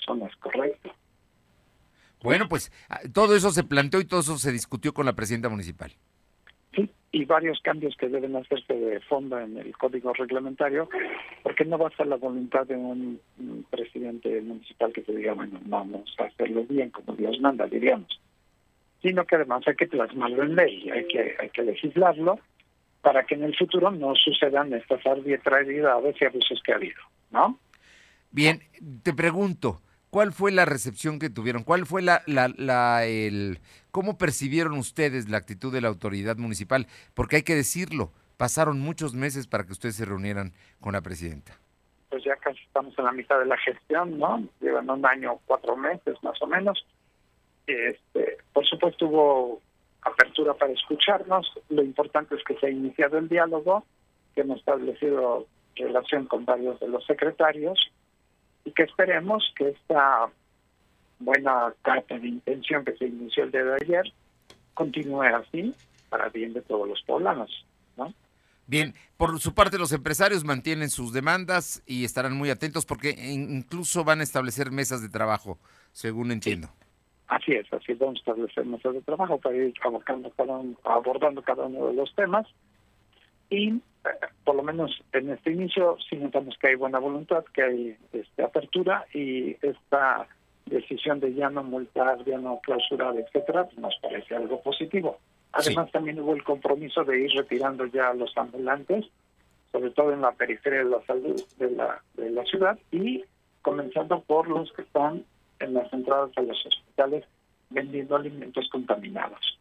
Eso no es correcto. Bueno, pues ah, todo eso se planteó y todo eso se discutió con la presidenta municipal. Sí, y varios cambios que deben hacerse de fondo en el código reglamentario, porque no basta la voluntad de un presidente municipal que te diga, bueno, vamos a hacerlo bien como Dios manda, diríamos sino que además hay que plasmarlo en ley, hay que, hay que legislarlo para que en el futuro no sucedan estas arbitrariedades y abusos que ha habido, ¿no? Bien, te pregunto, ¿cuál fue la recepción que tuvieron? ¿Cuál fue la, la, la, el, cómo percibieron ustedes la actitud de la autoridad municipal? Porque hay que decirlo, pasaron muchos meses para que ustedes se reunieran con la presidenta. Pues ya casi estamos en la mitad de la gestión, ¿no? Llevan un año, cuatro meses más o menos este, por supuesto hubo apertura para escucharnos. Lo importante es que se ha iniciado el diálogo, que hemos establecido relación con varios de los secretarios y que esperemos que esta buena carta de intención que se inició el día de ayer continúe así para bien de todos los poblanos, ¿no? Bien, por su parte los empresarios mantienen sus demandas y estarán muy atentos porque incluso van a establecer mesas de trabajo, según entiendo. Sí. Así es, así vamos a establecer mesas de trabajo para ir abordando cada, uno, abordando cada uno de los temas y eh, por lo menos en este inicio sí notamos que hay buena voluntad, que hay este, apertura y esta decisión de ya no multar, ya no clausurar, etcétera, pues nos parece algo positivo. Además también hubo el compromiso de ir retirando ya a los ambulantes, sobre todo en la periferia de la salud de la, de la ciudad y comenzando por los que están en las entradas a los hospitales vendiendo alimentos contaminados.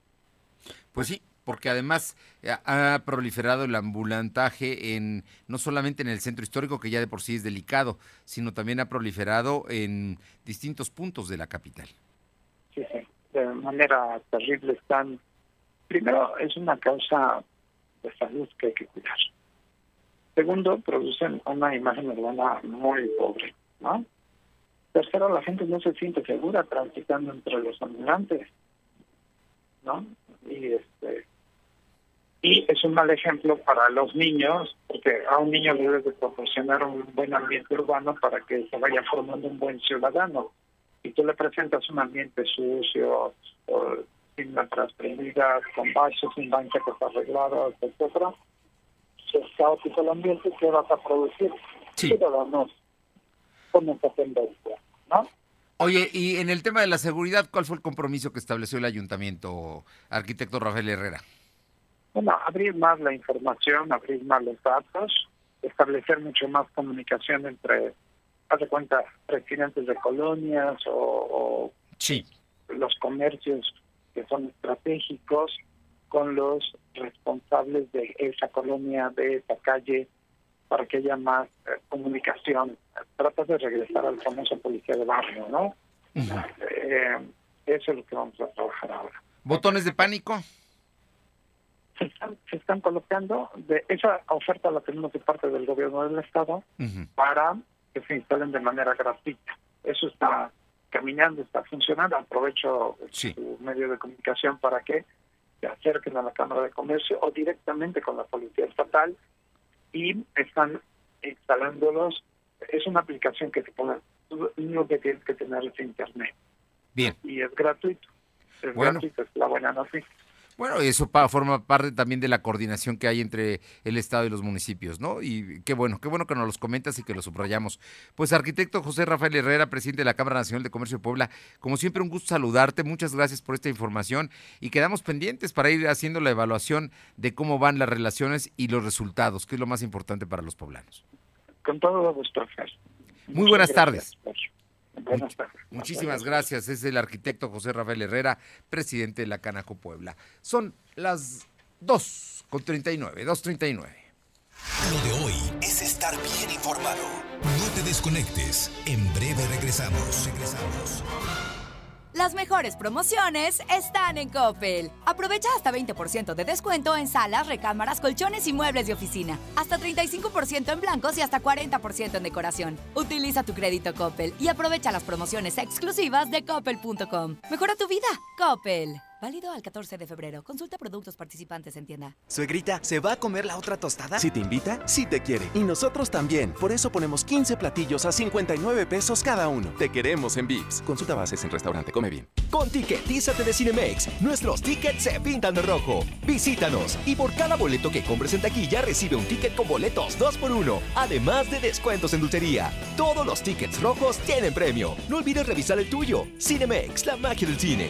Pues sí, porque además eh, ha proliferado el ambulantaje en no solamente en el centro histórico que ya de por sí es delicado, sino también ha proliferado en distintos puntos de la capital. Sí, sí, de manera terrible están. Primero es una causa de salud que hay que cuidar. Segundo, producen una imagen urbana muy pobre, ¿no? Tercero, la gente no se siente segura transitando entre los ambulantes, ¿no? Y este y es un mal ejemplo para los niños, porque a un niño le debes de proporcionar un buen ambiente urbano para que se vaya formando un buen ciudadano. Y tú le presentas un ambiente sucio, o sin las prendidas, con baches, sin banquetes arreglados, etcétera, si es caótico el ambiente, ¿qué vas a producir? Sí. Ciudadanos con esa tendencia, ¿no? Oye, y en el tema de la seguridad, ¿cuál fue el compromiso que estableció el ayuntamiento, arquitecto Rafael Herrera? Bueno, abrir más la información, abrir más los datos, establecer mucho más comunicación entre, haz de cuenta, presidentes de colonias o, o sí. los comercios que son estratégicos con los responsables de esa colonia, de esa calle, para que haya más eh, comunicación. Trata de regresar al famoso policía de barrio, ¿no? eh, eso es lo que vamos a trabajar ahora. ¿Botones de pánico? Se están, se están colocando, de esa oferta la tenemos de parte del gobierno del Estado para que se instalen de manera gratuita. Eso está caminando, está funcionando. Aprovecho Sí. su medio de comunicación para que se acerquen a la Cámara de Comercio o directamente con la Policía Estatal y están instalándolos. Es una aplicación que se pone, lo único que tienes que tener es internet Bien. y es gratuito. Es Bueno. gratuito, es la buena noticia. Bueno, eso pa- forma parte también de la coordinación que hay entre el Estado y los municipios, ¿no? Y qué bueno, qué bueno que nos los comentas y que los subrayamos. Pues arquitecto José Rafael Herrera, presidente de la Cámara Nacional de Comercio de Puebla, como siempre un gusto saludarte, muchas gracias por esta información y quedamos pendientes para ir haciendo la evaluación de cómo van las relaciones y los resultados, que es lo más importante para los poblanos. Con todo gusto, Fer. Muy buenas tardes. Buenas tardes. Muchísimas gracias. Es el arquitecto José Rafael Herrera, presidente de la Canaco Puebla. Son las 2 con 39, 2.39. Lo de hoy es estar bien informado. No te desconectes. En breve regresamos. Regresamos. Las mejores promociones están en Coppel. Aprovecha hasta 20% de descuento en salas, recámaras, colchones y muebles de oficina. Hasta 35% en blancos y hasta 40% en decoración. Utiliza tu crédito Coppel y aprovecha las promociones exclusivas de coppel.com. Mejora tu vida. Coppel. Válido al 14 de febrero. Consulta productos participantes en tienda. Suegrita, ¿se va a comer la otra tostada? Si te invita, sí te quiere. Y nosotros también. Por eso ponemos 15 platillos a 59 pesos cada uno. Te queremos en Vips. Consulta bases en restaurante. Come bien. Con Tiquetízate de Cinemex, nuestros tickets se pintan de rojo. Visítanos y por cada boleto que compres en taquilla recibe un ticket con boletos 2x1, además de descuentos en dulcería. Todos los tickets rojos tienen premio. No olvides revisar el tuyo. Cinemex, la magia del cine.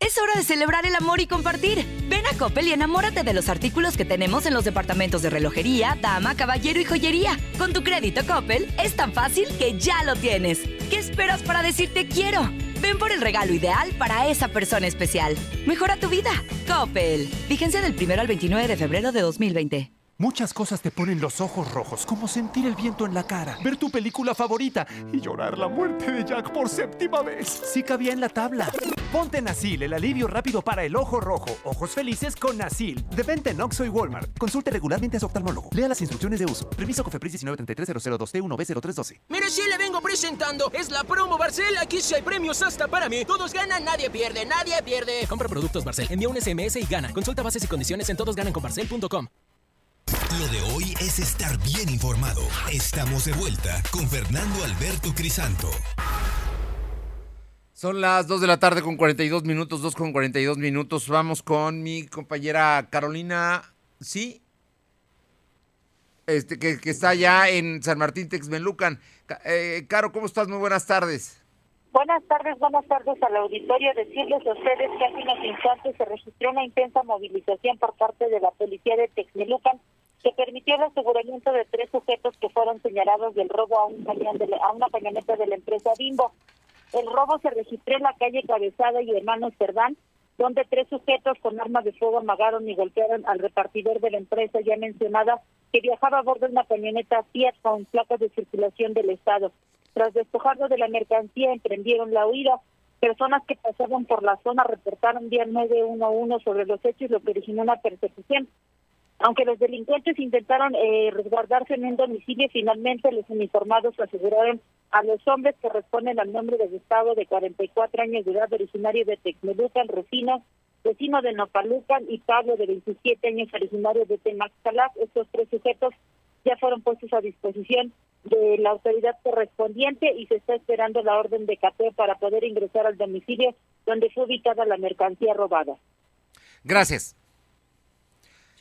Es hora de celebrar el amor y compartir. Ven a Coppel y enamórate de los artículos que tenemos en los departamentos de relojería, dama, caballero y joyería. Con tu crédito Coppel es tan fácil que ya lo tienes. ¿Qué esperas para decirte quiero? Ven por el regalo ideal para esa persona especial. Mejora tu vida. Coppel. Vigencia del 1 al 29 de febrero de 2020. Muchas cosas te ponen los ojos rojos, como sentir el viento en la cara, ver tu película favorita y llorar la muerte de Jack por séptima vez. Sí cabía en la tabla. Ponte Nasil, el alivio rápido para el ojo rojo. Ojos felices con Nasil. De venta en Oxxo y Walmart. Consulte regularmente a su oftalmólogo. Lea las instrucciones de uso. Permiso COFEPRIS 1933002T1B0312. Mire, sí le vengo presentando. Es la promo Barcel. Aquí sí hay premios hasta para mí. Todos ganan, nadie pierde, nadie pierde. Compra productos Barcel. Envía un SMS y gana. Consulta bases y condiciones en todosgananconbarcel.com. Lo de hoy es estar bien informado. Estamos de vuelta con Fernando Alberto Crisanto. Son las 2 de la tarde con 42 minutos, 2 con 42 minutos. Vamos con mi compañera Carolina, ¿sí? Este, que, está allá en San Martín Texmelucan. Ca- Eh, Caro, ¿cómo estás? Muy buenas tardes. Buenas tardes, buenas tardes al auditorio. Decirles a ustedes que hace unos instantes se registró una intensa movilización por parte de la policía de Texmelucan que permitió el aseguramiento de tres sujetos que fueron señalados del robo a, un de a una camioneta de la empresa Bimbo. El robo se registró en la calle Cabezada y Hermanos Cerdán, donde tres sujetos con armas de fuego amagaron y golpearon al repartidor de la empresa ya mencionada, que viajaba a bordo de una camioneta Fiat con placas de circulación del Estado. Tras despojarlo de la mercancía, emprendieron la huida. Personas que pasaban por la zona reportaron vía 911 sobre los hechos, lo que originó una persecución. Aunque los delincuentes intentaron eh, resguardarse en un domicilio, finalmente los uniformados aseguraron a los hombres que responden al nombre de Gustavo, de 44 años de edad, originario de Texmelucan, Rufino, vecino de Nopalucan, y Pablo, de 27 años, originario de Temaxcalac. Estos tres sujetos ya fueron puestos a disposición de la autoridad correspondiente y se está esperando la orden de cateo para poder ingresar al domicilio donde fue ubicada la mercancía robada. Gracias.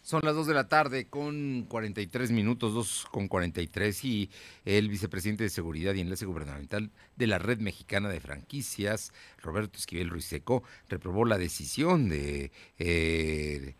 Son las 2 de la tarde con 43 minutos, 2 con 43 y el vicepresidente de Seguridad y Enlace Gubernamental de la Red Mexicana de Franquicias, Roberto Esquivel Ruiseco, reprobó la decisión de... eh,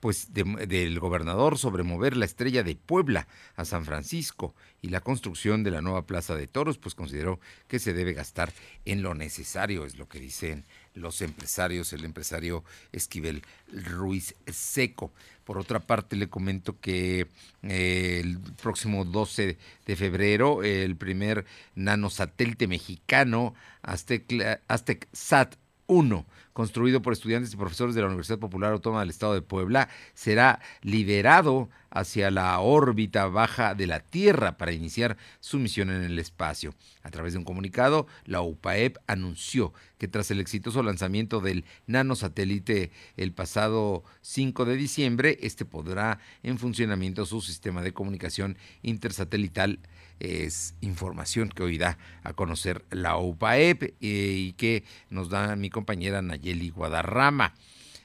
pues de- del gobernador sobre mover la estrella de Puebla a San Francisco y la construcción de la nueva Plaza de Toros, pues consideró que se debe gastar en lo necesario, es lo que dicen los empresarios, el empresario Esquivel Ruiz Seco. Por otra parte, le comento que eh, el próximo 12 de febrero, el primer nanosatélite mexicano, Aztec, Aztec Sat 1, construido por estudiantes y profesores de la Universidad Popular Autónoma del Estado de Puebla, será liberado hacia la órbita baja de la Tierra para iniciar su misión en el espacio. A través de un comunicado, la UPAEP anunció que tras el exitoso lanzamiento del nanosatélite el pasado 5 de diciembre, este podrá en funcionamiento su sistema de comunicación intersatelital es información que hoy da a conocer la UPAEP eh, y que nos da mi compañera Nayeli Guadarrama.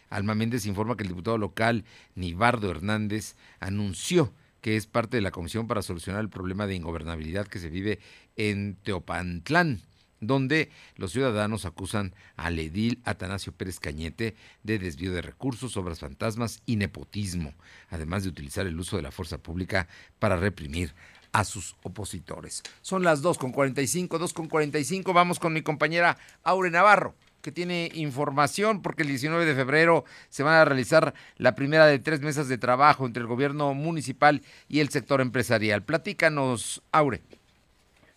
Alma Méndez informa que el diputado local Nibardo Hernández anunció que es parte de la comisión para solucionar el problema de ingobernabilidad que se vive en Teopantlán, donde los ciudadanos acusan al edil Atanasio Pérez Cañete de desvío de recursos, obras fantasmas y nepotismo, además de utilizar el uso de la fuerza pública para reprimir a sus opositores. Son las 2.45, 2.45, vamos con mi compañera Aure Navarro que tiene información porque el 19 de febrero se van a realizar la primera de tres mesas de trabajo entre el gobierno municipal y el sector empresarial. Platícanos, Aure.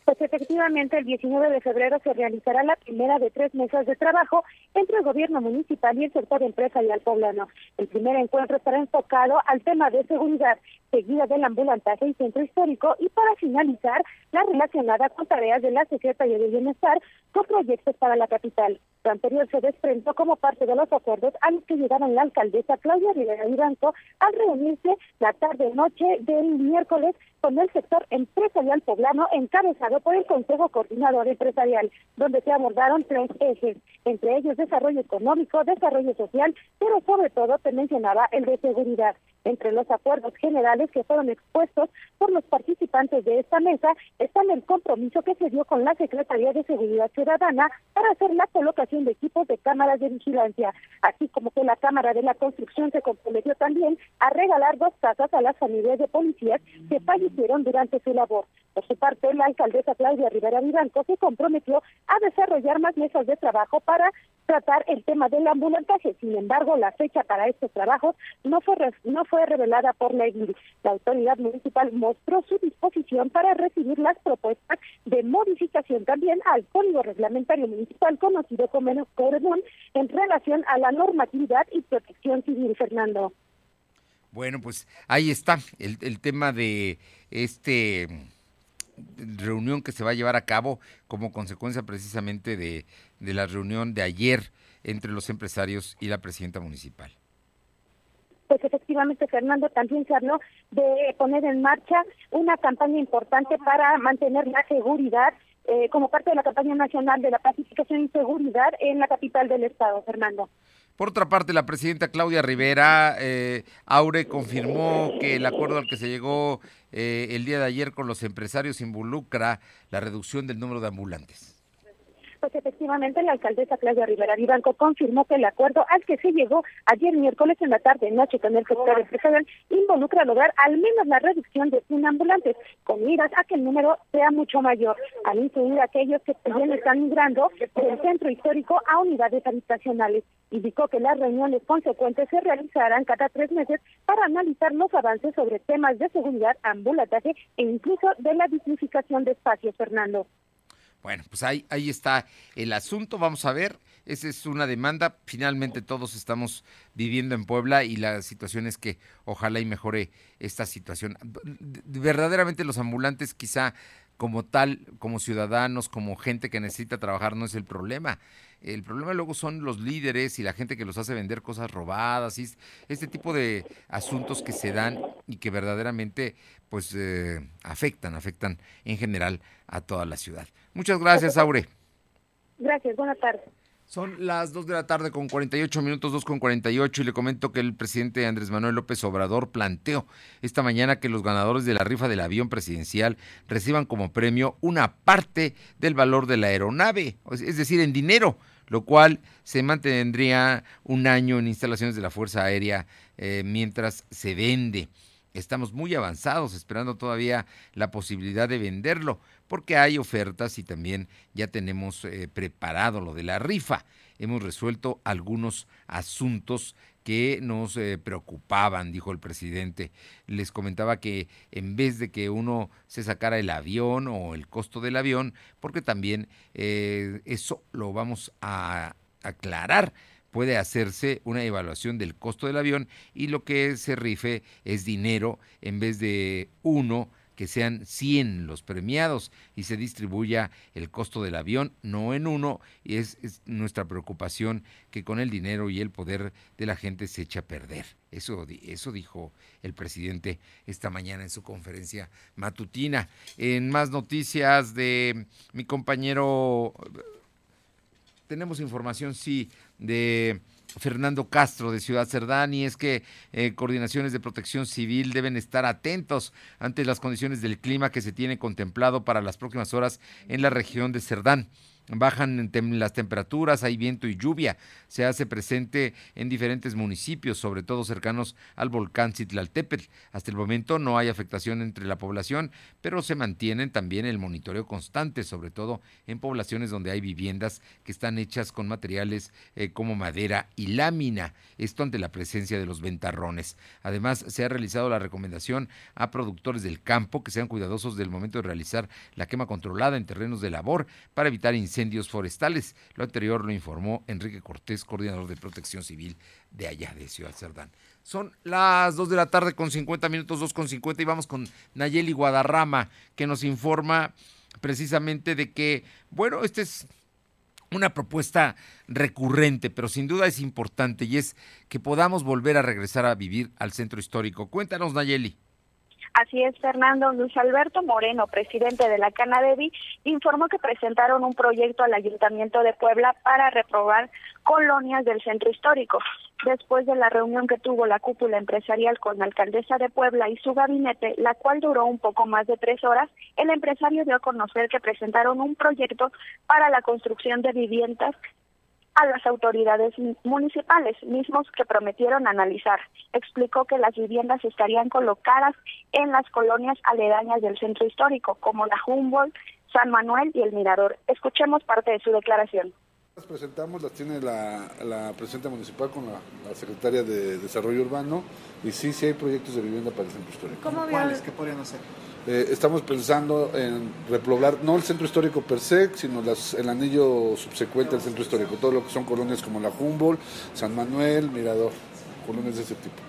Pues efectivamente, el 19 de febrero se realizará la primera de tres mesas de trabajo entre el gobierno municipal y el sector empresarial poblano. El primer encuentro estará enfocado al tema de seguridad, seguida del ambulantaje y centro histórico, y para finalizar, la relacionada con tareas de la Secretaría de Bienestar con proyectos para la capital. Anterior se desprendió como parte de los acuerdos a los que llegaron la alcaldesa Claudia Rivera Vivanco al reunirse la tarde-noche del miércoles con el sector empresarial poblano encabezado por el Consejo Coordinador Empresarial, donde se abordaron tres ejes, entre ellos desarrollo económico, desarrollo social, pero sobre todo se mencionaba el de seguridad. Entre los acuerdos generales que fueron expuestos por los participantes de esta mesa están el compromiso que se dio con la Secretaría de Seguridad Ciudadana para hacer la colocación de equipos de cámaras de vigilancia, así como que la Cámara de la Construcción se comprometió también a regalar dos casas a las familias de policías que fallecieron durante su labor. Por su parte, la alcaldesa Claudia Rivera Vivanco se comprometió a desarrollar más mesas de trabajo para tratar el tema del ambulantaje. Sin embargo, la fecha para estos trabajos no fue no fue revelada por la EGIL. La autoridad municipal mostró su disposición para recibir las propuestas de modificación también al Código Reglamentario Municipal conocido como COREMUN en relación a la normatividad y protección civil, Fernando. Bueno, pues ahí está el, el tema de este reunión que se va a llevar a cabo como consecuencia precisamente de, de la reunión de ayer entre los empresarios y la presidenta municipal. Pues efectivamente, Fernando, también se habló de poner en marcha una campaña importante para mantener la seguridad eh, como parte de la campaña nacional de la pacificación y seguridad en la capital del estado, Fernando. Por otra parte, la presidenta Claudia Rivera, eh, Aure, confirmó que el acuerdo al que se llegó eh, el día de ayer con los empresarios involucra la reducción del número de ambulantes. Pues efectivamente la alcaldesa Claudia Rivera Vivanco confirmó que el acuerdo al que se llegó ayer miércoles en la tarde noche con el sector empresarial involucra lograr al menos la reducción de 100 ambulantes, con miras a que el número sea mucho mayor, al incluir aquellos que también están migrando del centro histórico a unidades habitacionales. Indicó que las reuniones consecuentes se realizarán cada tres meses para analizar los avances sobre temas de seguridad, ambulataje e incluso de la dignificación de espacios, Fernando. Bueno, pues ahí, ahí está el asunto. Vamos a ver. Esa es una demanda. Finalmente todos estamos viviendo en Puebla y la situación es que ojalá y mejore esta situación. Verdaderamente los ambulantes quizá como tal, como ciudadanos, como gente que necesita trabajar, no es el problema. El problema luego son los líderes y la gente que los hace vender cosas robadas y este tipo de asuntos que se dan y que verdaderamente pues eh, afectan, afectan en general a toda la ciudad. Muchas gracias, Aure. Gracias, buenas tardes. Son las 2 de la tarde con 48 minutos, 2 con 48, y le comento que el presidente Andrés Manuel López Obrador planteó esta mañana que los ganadores de la rifa del avión presidencial reciban como premio una parte del valor de la aeronave, es decir, en dinero, lo cual se mantendría un año en instalaciones de la Fuerza Aérea eh, mientras se vende. Estamos muy avanzados, esperando todavía la posibilidad de venderlo, porque hay ofertas y también ya tenemos eh, preparado lo de la rifa. Hemos resuelto algunos asuntos que nos eh, preocupaban, dijo el presidente. Les comentaba que en vez de que uno se sacara el avión o el costo del avión, porque también eh, eso lo vamos a aclarar puede hacerse una evaluación del costo del avión y lo que se rife es dinero en vez de uno que sean 100 los premiados y se distribuya el costo del avión, no en uno, y es, nuestra preocupación que con el dinero y el poder de la gente se eche a perder. Eso, eso dijo el presidente esta mañana en su conferencia matutina. En más noticias de mi compañero, tenemos información, sí, de Fernando Castro de Ciudad Cerdán y es que eh, coordinaciones de protección civil deben estar atentos ante las condiciones del clima que se tiene contemplado para las próximas horas en la región de Cerdán bajan las temperaturas, hay viento y lluvia. Se hace presente en diferentes municipios, sobre todo cercanos al volcán Citlaltépetl. Hasta el momento no hay afectación entre la población, pero se mantienen también el monitoreo constante, sobre todo en poblaciones donde hay viviendas que están hechas con materiales eh, como madera y lámina. Esto ante la presencia de los ventarrones. Además, se ha realizado la recomendación a productores del campo que sean cuidadosos del momento de realizar la quema controlada en terrenos de labor para evitar incendios forestales. Lo anterior lo informó Enrique Cortés, coordinador de protección civil de allá de Ciudad Cerdán. Son las 2 de la tarde con 50 minutos, 2 con 50 y vamos con Nayeli Guadarrama que nos informa precisamente de que, bueno, esta es una propuesta recurrente, pero sin duda es importante y es que podamos volver a regresar a vivir al centro histórico. Cuéntanos, Nayeli. Así es, Fernando. Luis Alberto Moreno, presidente de la Canadevi, informó que presentaron un proyecto al Ayuntamiento de Puebla para reprobar colonias del centro histórico. Después de la reunión que tuvo la cúpula empresarial con la alcaldesa de Puebla y su gabinete, la cual duró un poco más de tres horas, el empresario dio a conocer que presentaron un proyecto para la construcción de viviendas a las autoridades municipales, mismos que prometieron analizar. Explicó que las viviendas estarían colocadas en las colonias aledañas del centro histórico, como la Humboldt, San Manuel y el Mirador. Escuchemos parte de su declaración. Las presentamos, las tiene la, la presidenta municipal con la, secretaria de Desarrollo Urbano y sí, sí hay proyectos de vivienda para el centro histórico. ¿Cómo ¿Cuáles? ¿Qué podrían hacer? Eh, estamos pensando en repoblar no el centro histórico per se, sino las, el anillo subsecuente al centro histórico, todo lo que son colonias como la Humboldt, San Manuel, Mirador, colonias de ese tipo.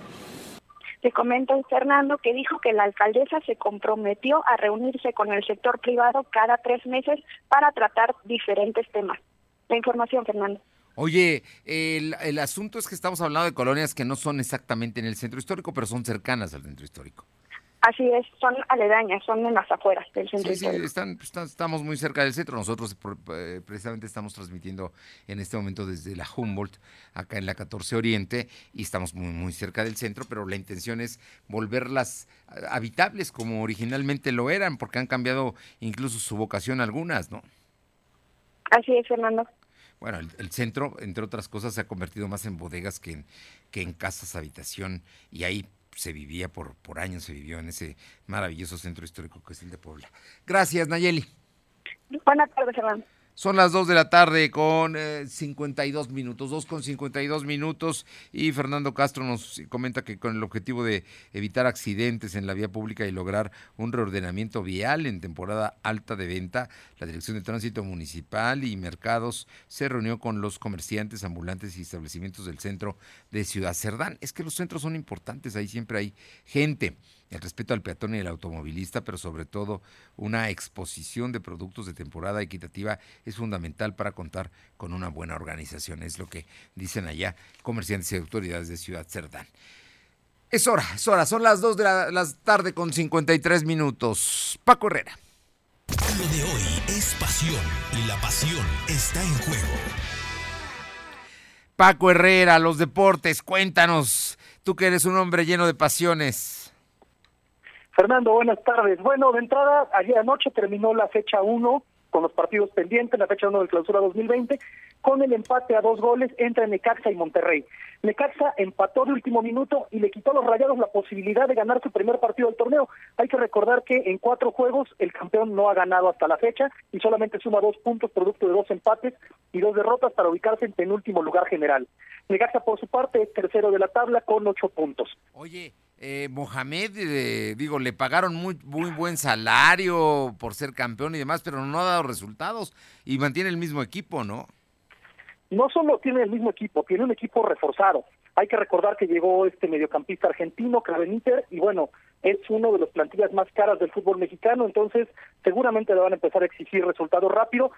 Te comento, Fernando, que dijo que la alcaldesa se comprometió a reunirse con el sector privado cada tres meses para tratar diferentes temas. La información, Fernando. Oye, el, el asunto es que estamos hablando de colonias que no son exactamente en el centro histórico, pero son cercanas al centro histórico. Así es, son aledañas, son en las afueras del centro. Sí, sí, están, estamos muy cerca del centro. Nosotros eh, precisamente estamos transmitiendo en este momento desde la Humboldt, acá en la 14 Oriente, y estamos muy, muy cerca del centro, pero la intención es volverlas eh, habitables como originalmente lo eran, porque han cambiado incluso su vocación algunas, ¿no? Así es, Fernando. Bueno, el, centro, entre otras cosas, se ha convertido más en bodegas que en, que en casas habitación, y ahí se vivía por, por años, se vivió en ese maravilloso centro histórico que es el de Puebla. Gracias, Nayeli. Buenas tardes, Fernando. Son las 2 de la tarde con 52 eh, minutos, 2 con 52 minutos y Fernando Castro nos comenta que con el objetivo de evitar accidentes en la vía pública y lograr un reordenamiento vial en temporada alta de venta, la Dirección de Tránsito Municipal y Mercados se reunió con los comerciantes, ambulantes y establecimientos del centro de Ciudad Cerdán. Es que los centros son importantes, ahí siempre hay gente el respeto al peatón y al automovilista, pero sobre todo una exposición de productos de temporada equitativa es fundamental para contar con una buena organización, es lo que dicen allá comerciantes y autoridades de Ciudad Cerdán. Es hora, es hora, son las 2 de la, tarde con 53 minutos. Paco Herrera. Lo de hoy es pasión y la pasión está en juego. Paco Herrera, los deportes, cuéntanos, tú que eres un hombre lleno de pasiones. Fernando, buenas tardes. Bueno, de entrada, ayer anoche terminó la fecha 1 con los partidos pendientes, la fecha 1 de clausura 2020, con el empate a dos goles entre Necaxa y Monterrey. Necaxa empató de último minuto y le quitó a los rayados la posibilidad de ganar su primer partido del torneo. Hay que recordar que en cuatro juegos el campeón no ha ganado hasta la fecha y solamente suma dos puntos producto de dos empates y dos derrotas para ubicarse en penúltimo lugar general. Necaxa, por su parte, es tercero de la tabla con ocho puntos. Oye, eh, Mohamed, eh, digo, le pagaron muy, muy buen salario por ser campeón y demás, pero no ha dado resultados y mantiene el mismo equipo, ¿no? no solo tiene el mismo equipo, tiene un equipo reforzado. Hay que recordar que llegó este mediocampista argentino, Inter, y bueno, es uno de los plantillas más caras del fútbol mexicano, entonces seguramente le van a empezar a exigir resultados rápido.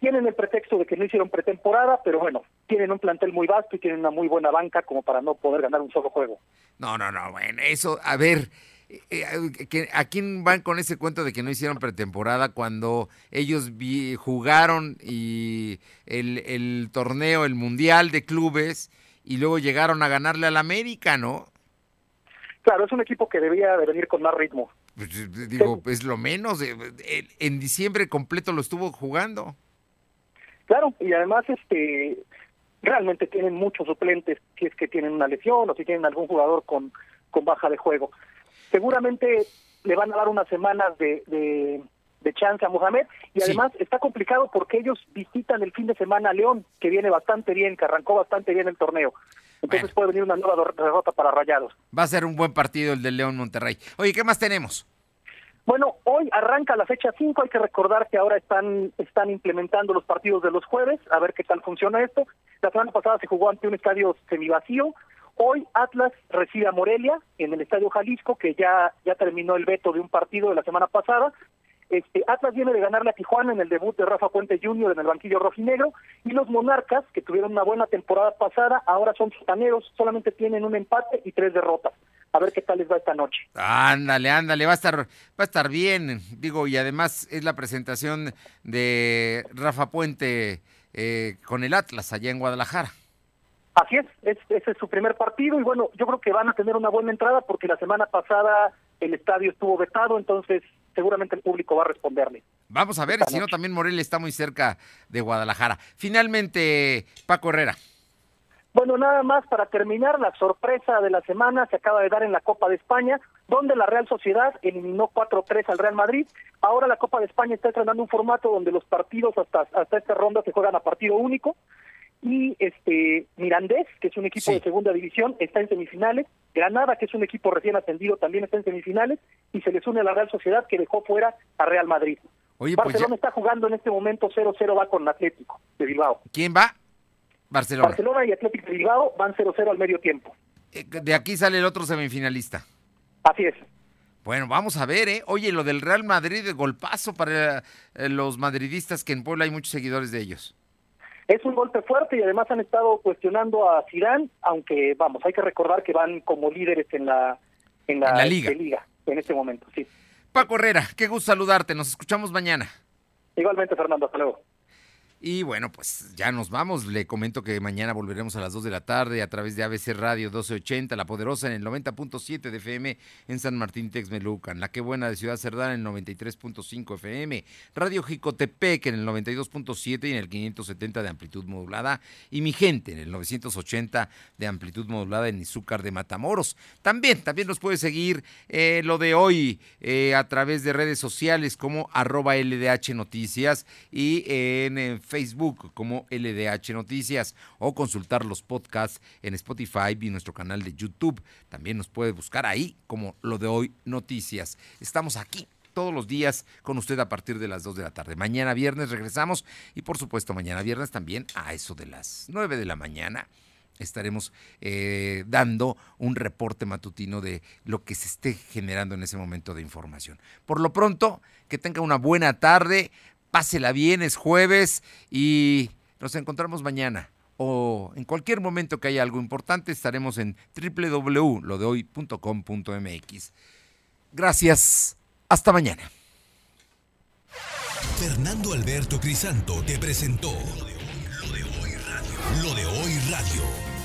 Tienen el pretexto de que no hicieron pretemporada, pero bueno, tienen un plantel muy vasto y tienen una muy buena banca como para no poder ganar un solo juego. No, no, no, bueno, eso, a ver, eh, eh, ¿a quién van con ese cuento de que no hicieron pretemporada cuando ellos jugaron y el, el torneo, el mundial de clubes y luego llegaron a ganarle al América, ¿no? Claro, es un equipo que debía de venir con más ritmo. Pues, eh, digo, es lo menos. En diciembre completo lo estuvo jugando. Claro, y además este realmente tienen muchos suplentes si es que tienen una lesión o si tienen algún jugador con, con baja de juego. Seguramente le van a dar unas semanas de, de, chance a Mohamed y además está complicado porque ellos visitan el fin de semana a León, que viene bastante bien, que arrancó bastante bien el torneo. Entonces puede venir una nueva derrota para Rayados. Va a ser un buen partido el del León Monterrey. Oye, ¿qué más tenemos? Bueno, hoy arranca la fecha 5, hay que recordar que ahora están, están implementando los partidos de los jueves, a ver qué tal funciona esto. La semana pasada se jugó ante un estadio semivacío, hoy Atlas recibe a Morelia en el Estadio Jalisco, que ya, ya terminó el veto de un partido de la semana pasada, este, Atlas viene de ganarle a Tijuana en el debut de Rafa Puente Jr. en el banquillo rojinegro y los Monarcas, que tuvieron una buena temporada pasada, ahora son sotaneros, solamente tienen un empate y tres derrotas. A ver qué tal les va esta noche. Ándale, ándale, va a estar, va a estar bien. Digo, y además es la presentación de Rafa Puente eh, con el Atlas allá en Guadalajara. Así es, ese es su primer partido y bueno, yo creo que van a tener una buena entrada porque la semana pasada el estadio estuvo vetado, entonces seguramente el público va a responderle. Vamos a ver, si no, también Morelia está muy cerca de Guadalajara. Finalmente, Paco Herrera. Bueno, nada más para terminar, la sorpresa de la semana se acaba de dar en la Copa de España, donde la Real Sociedad eliminó 4-3 al Real Madrid. Ahora la Copa de España está estrenando un formato donde los partidos hasta, hasta esta ronda se juegan a partido único y este Mirandés, que es un equipo de segunda división, está en semifinales, Granada, que es un equipo recién ascendido, también está en semifinales, y se les une a la Real Sociedad, que dejó fuera a Real Madrid. Oye, pues Barcelona está jugando en este momento 0-0, va con Atlético de Bilbao. ¿Quién va? Barcelona. Barcelona y Atlético de Bilbao van 0-0 al medio tiempo. Eh, de aquí sale el otro semifinalista. Así es. Bueno, vamos a ver, ¿eh? Oye, lo del Real Madrid, golpazo para eh, los madridistas, que en Puebla hay muchos seguidores de ellos. Es un golpe fuerte y además han estado cuestionando a Zidane, aunque vamos, hay que recordar que van como líderes en la en la, liga. en este momento, sí. Paco Herrera, qué gusto saludarte, nos escuchamos mañana. Igualmente, Fernando, hasta luego. Y bueno, pues ya nos vamos. Le comento que mañana volveremos a las 2 de la tarde a través de ABC Radio 1280, La Poderosa en el 90.7 de FM en San Martín Texmelucan, La Que Buena de Ciudad Cerdán en el 93.5 FM, Radio Jicotepec en el 92.7 y en el 570 de amplitud modulada y Mi Gente en el 980 de amplitud modulada en Izúcar de Matamoros. También, también nos puede seguir eh, lo de hoy eh, a través de redes sociales como arroba LDH Noticias y en Facebook Facebook como LDH Noticias o consultar los podcasts en Spotify y nuestro canal de YouTube. También nos puede buscar ahí como lo de hoy Noticias. Estamos aquí todos los días con usted a partir de las 2 de la tarde. Mañana viernes regresamos y por supuesto mañana viernes también a eso de las 9 de la mañana estaremos eh, dando un reporte matutino de lo que se esté generando en ese momento de información. Por lo pronto, que tenga una buena tarde. Pásela bien, es jueves y nos encontramos mañana o en cualquier momento que haya algo importante estaremos en www.lodehoy.com.mx. Gracias, hasta mañana. Fernando Alberto Crisanto te presentó Lo de Hoy Radio. Lo de Hoy Radio.